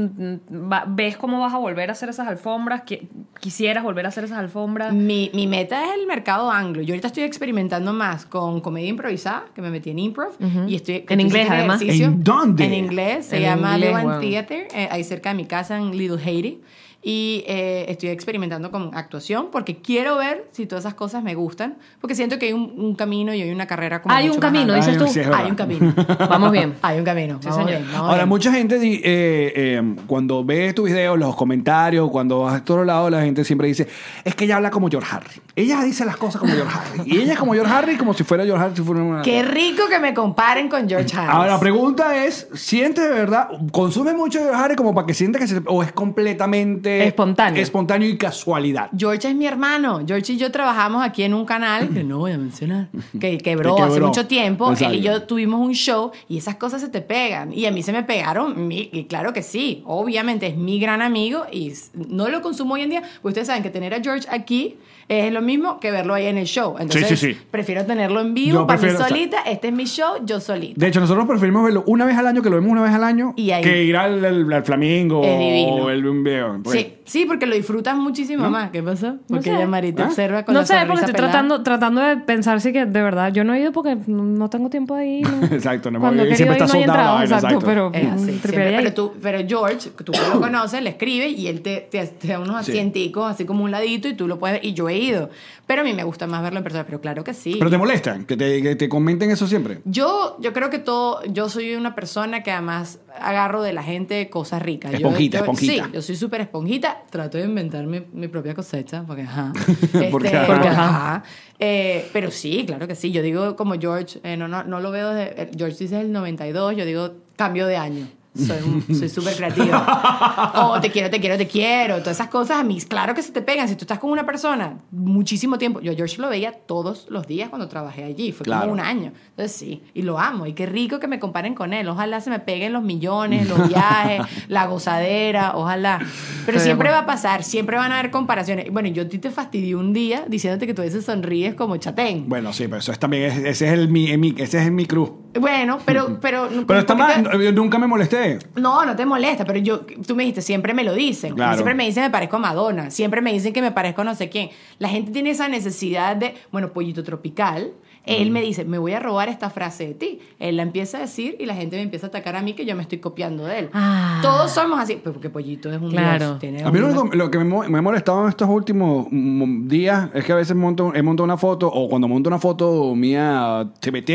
¿ves cómo vas a volver a hacer esas alfombras? ¿Qui- ¿Quisieras volver a hacer esas alfombras? Mi, mi meta es el mercado anglo. Yo ahorita estoy experimentando más con comedia improvisada, que me metí en improv. Y estoy, En inglés, además. ejercicio. ¿En dónde? En inglés. Se En llama inglés, Lewan wow. Theater, eh, ahí cerca de mi casa en Little Haiti. Y eh, estoy experimentando con actuación porque quiero ver si todas esas cosas me gustan. Porque siento que hay un, un camino y hay una carrera como Hay mucho un más camino, amplia. dices tú. sí, es verdad. Hay un camino. Vamos bien. (laughs) Hay un camino. Sí, vamos señor. bien, vamos Ahora, bien. mucha gente, di- eh, eh, cuando ve tus videos, los comentarios, cuando vas a todos lados, la gente siempre dice, es que ella habla como George Harry. Ella dice las cosas como George Harry. Y ella es como George Harry, como si fuera George Harry. Si fuera una... Qué rico que me comparen con George Harris. Ahora, la pregunta es, ¿sientes de verdad, consume mucho George Harry como para que sienta que se... o es completamente... Espontáneo. Espontáneo y casualidad? George es mi hermano. George y yo trabajamos aquí en un canal que no voy a mencionar, que quebró Que hace quebró. mucho tiempo. Exacto. Él y yo tuvimos un show y esas cosas se te pegan. Y a mí se me pegaron. y claro que sí. Obviamente es mi gran amigo y no lo consumo hoy en día. Pues ustedes saben que tener a George aquí es lo mismo que verlo ahí en el show. Entonces, sí, sí. prefiero tenerlo en vivo Yo para mí prefiero- solita. Este es mi show, yo solita. De hecho, nosotros preferimos verlo una vez al año, que lo vemos una vez al año, Y ahí- que ir al, al, al Flamingo o el un video. Pues, Sí, sí, porque lo disfrutas muchísimo más. ¿Qué pasó? Porque sé. ella Marita ¿Ah? observa con No la sé, porque estoy pelada. tratando, tratando de pensar si que de verdad yo no he ido porque no, no tengo tiempo ir. ¿no? (laughs) Exacto, no Cuando he y siempre querido está ir no soldado exacto, exacto. pero Es así, siempre. pero, ir. tú, pero George, tú que lo conoces, le escribe y él te, te, te da unos Sí. asienticos así como un ladito y tú lo puedes ver. Y yo he ido. Pero a mí me gusta más verlo en persona. Pero claro que sí. Pero te molestan, que te, que te comenten eso siempre. Yo, yo creo que todo, yo soy una persona que además agarro de la gente cosas ricas. Yo- Esponjita, yo- esponjita. Sí, yo soy súper esponjita. Trato de inventar mi, mi propia cosecha, porque ajá. (laughs) Porque Este, ajá. porque ajá. Eh, pero sí, claro que sí. Yo digo como George, eh, no, no, no lo veo desde... George dice el 92, yo digo cambio de año. Soy súper creativa. (laughs) Oh, te quiero, te quiero, te quiero. Todas esas cosas a mí, claro que se te pegan. Si tú estás con una persona muchísimo tiempo. Yo a George lo veía todos los días cuando trabajé allí. Fue Claro. como un año. Entonces sí, y lo amo. Y qué rico que me comparen con él. Ojalá se me peguen los millones, los (laughs) viajes, la gozadera, ojalá. Pero siempre va a pasar, siempre van a haber comparaciones. Bueno, yo a ti te fastidié un día diciéndote que tú a veces sonríes como chatén. Bueno, sí, pero eso es también, es- ese es el ese es mi cruz. Bueno, pero... Pero, Pero está mal, te- yo nunca me molesté. No, no te molesta, pero yo, tú me dijiste, siempre me lo dicen. Claro. Siempre me dicen me parezco a Madonna, siempre me dicen que me parezco a no sé quién. La gente tiene esa necesidad de, bueno, pollito tropical. Él me dice, me voy a robar esta frase de ti. Él la empieza a decir y la gente me empieza a atacar a mí que yo me estoy copiando de él. Ah. Todos somos así, pero porque pollito es un Claro. dios. A mí lo, una- lo que me, me ha molestado en estos últimos mm, días es que a veces monto, he montado una foto, o cuando monto una foto mía TBT,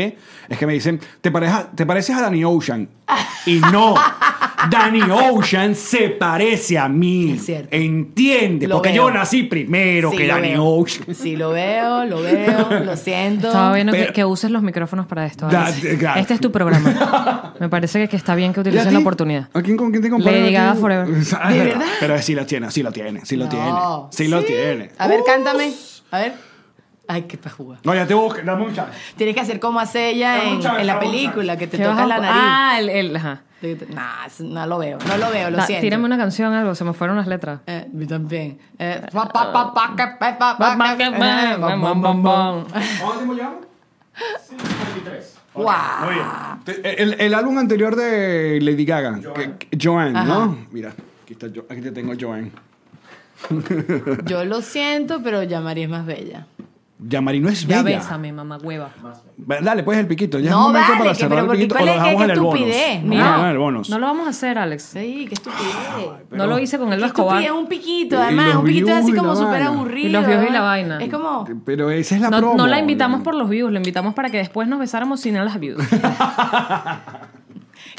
es que me dicen, ¿te, pareja- te pareces a Danny Ocean? Y no, (laughs) Danny Ocean se parece a mí. Es cierto. Entiende, Lo porque veo. yo nací primero Sí, que Danny veo. Ocean. Sí, lo veo, lo veo, lo siento. Estaba viendo Pero- que, que uses los micrófonos para esto. Da- claro. Este es tu programa. Me parece que, que está bien que ¿Y a utilices ti? la oportunidad. ¿A quién, con quién te comparas? Lady ¿A Gaga? Forever. (laughs) ¿De es verdad? Pero sí lo tiene, sí lo tiene, sí lo tiene. No. Sí, lo tiene. A ver, cántame. A ver. Ay, qué pajuga. No, ya te busco, dame un chance. Tienes que hacer como hace ella en, chance, en la película, que te ¿Qué vas toca a- la nariz. Ah, el, el- ajá. Nah, no lo veo, no lo veo, lo Da- siento. tírame una canción, algo, se me fueron las letras. Eh, también. Eh, pa, pa, pa, pa, que, pa, pa, pa, que, eh, bam, bam, bam, bam. ¿Cuánto tiempo llevamos? 53. ¡Wow! (laughs) Muy bien. El, el álbum anterior de Lady Gaga, que- que- Joanne. ¿no? Mira, aquí, está, aquí te tengo Joanne. Yo lo siento, pero ya María es más bella. Yamari no es Ya bella. bésame, mamá hueva. Va- Dale, pues el piquito. Ya es No, momento vale, para que- cerrar pero el piquito o ¿cuál lo es? ¿Qué- dejamos en el bonus. estupidez? No, No, no, en el bonus. no lo vamos a hacer, Alex. Sí, qué estupidez. no lo hice con Elba Escobar. estupidez, un piquito, además, un piquito así como súper aburrido. Y los views y la vaina. Es como... Pero esa es la No, promo. no la invitamos por los views, la invitamos para que después nos besáramos sin las views. (laughs)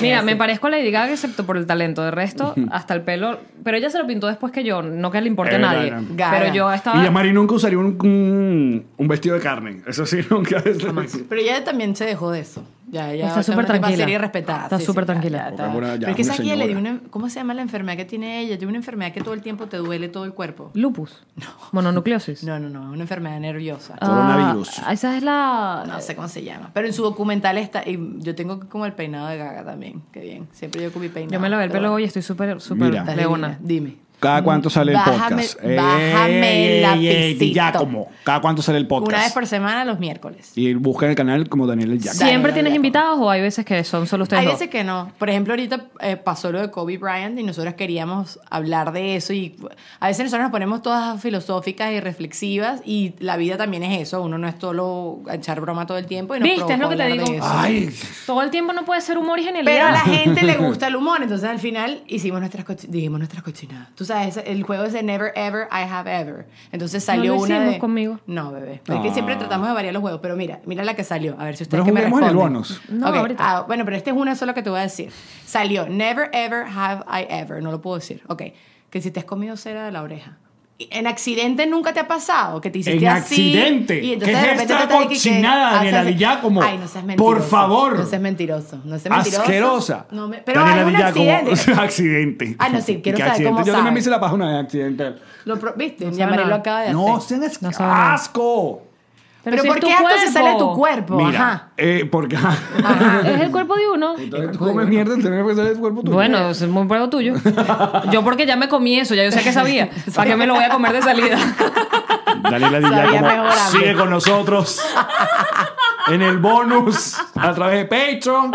Mira, me parezco a Lady Gaga excepto por el talento. De resto, hasta el pelo. Pero ella se lo pintó después que yo. No que le importe a nadie. Gaga. Pero yo estaba. Y Yamari nunca usaría un, un, un vestido de carne. Eso sí, (laughs) nunca. Pero ella también se dejó de eso. Ya, ya Está súper tranquila. Sería respetada. Está súper tranquila. ya, está. Porque ahora ya Pero es que es esa ella le dio señora. una... ¿Cómo se llama la enfermedad que tiene ella? Tiene una enfermedad que todo el tiempo te duele todo el cuerpo. Lupus. Mononucleosis. No, no, no. Una enfermedad nerviosa. Ah, Coronavirus. esa es la. No sé cómo se llama. Pero en su documental está... Y yo tengo como el peinado de Gaga también. Qué bien. Siempre yo con mi peinado. Yo me lavé el pelo bueno. hoy y estoy súper, súper Mira. Dime. ¿Cada cuánto sale el Bájame- podcast? bájame el lapicito. Ya como. ¿Cada cuánto sale el podcast? Una vez por semana los miércoles. Y busca en el canal como Daniel el Jack. Dale, ¿Siempre tienes invitados o hay veces que son solo ustedes Hay dos? veces que no. Por ejemplo, ahorita eh, pasó lo de Kobe Bryant y nosotros queríamos hablar de eso y a veces nosotros nos ponemos todas filosóficas y reflexivas y la vida también es eso. Uno no es solo echar broma todo el tiempo y nos ¿Viste? Es lo que te digo. eso. Ay, Todo el tiempo no puede ser humor y genialidad. Pero a la gente le (laughs) gusta el humor, entonces al final hicimos nuestras dijimos nuestras cochinadas. Tú sabes, el juego es de Never Ever I Have Ever. Entonces salió No lo una de conmigo. No, bebé. Es que siempre tratamos de variar los juegos, pero mira, mira la que salió, a ver si ustedes Pero que me juguemos en el responden. bonus. No, ahorita. ah, bueno, pero este es una sola que te voy a decir. Salió Never Ever Have I Ever, no lo puedo decir. Ok, que si te has comido cera de la oreja. En accidente nunca te ha pasado que te hiciste En así. accidente. Y entonces ¿Qué de es repente esta te- que- que cochinada, Di Giacomo? Ay, no seas mentiroso. Por favor. No seas mentiroso. No seas mentiroso. asquerosa. No me- pero Daniela hay un Di Giacomo. accidente. (laughs) accidente. Ah, no, sí, quiero ¿Qué saber accidente? cómo Yo también me hice la paja una vez accidente. Lo ¿Viste? No Ya María lo acaba de No, hacer. sean as- No asco. Pero, si ¿por qué asco se sale tu cuerpo. cuerpo? Mira, Ajá. eh, porque Es el cuerpo de uno. entonces tú comes mierda, tenés que salir el cuerpo tuyo. Bueno, es muy pruebo tuyo. Yo porque ya me comí eso, ya yo sé que sabía. (laughs) ¿Para qué me lo voy a comer de salida? Mejor hambre. sigue con nosotros (laughs) en el bonus a través de Patreon.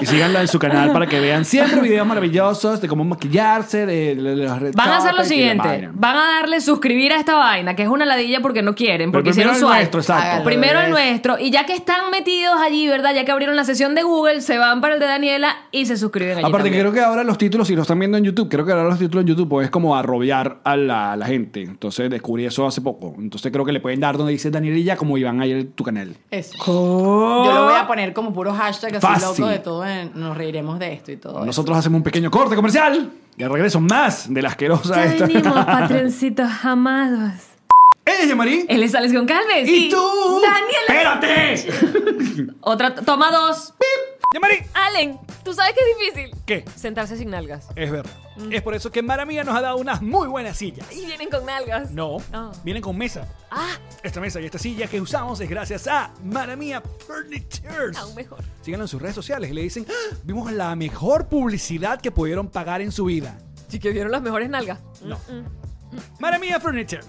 Y síganla en su canal para que vean siempre videos maravillosos de cómo maquillarse, de, de los Van a hacer lo y siguiente. Van a darle suscribir a esta vaina, que es una ladilla porque no quieren, porque primero hicieron el swipe. nuestro, exacto. Primero el nuestro. Y ya que están metidos allí, ¿verdad? Ya que abrieron la sesión de Google, se van para el de Daniela y se suscriben allí. Aparte, también. creo que ahora los títulos, si lo están viendo en YouTube, creo que ahora los títulos en YouTube pues, es como arrobiar a la, a la gente. Entonces descubrí eso hace poco. Entonces creo que le pueden dar donde dice Danielilla como iban a ir a tu canal. Eso. Yo lo voy a poner como puro hashtag así Fácil. loco de todo. en- nos reiremos de esto y todo. eso. Nosotros hacemos un pequeño corte comercial y al regreso más de la asquerosa Ya esta. venimos, (laughs) patroncitos amados. Él es Yamarí. Él es Alex Goncalves. ¿Y tú? Daniela. ¡Espérate! Otra, toma dos. Yamarí. Allen, ¿tú sabes que es difícil? ¿Qué? Sentarse sin nalgas. Es verdad. Es por eso que Mara Mía nos ha dado unas muy buenas sillas. Y vienen con nalgas. No, Ah. vienen con mesa. Ah, Esta mesa y esta silla que usamos es gracias a Mara Mía Furnitures. aún mejor. Síganlo en sus redes sociales y le dicen, "Ah, vimos la mejor publicidad que pudieron pagar en su vida. Sí que vieron las mejores nalgas. No. Mara Mía Furnitures.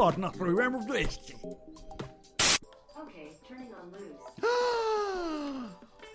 Porno, próbujemy w this. Okay, turning on loose. (gasps) (gasps) (gasps)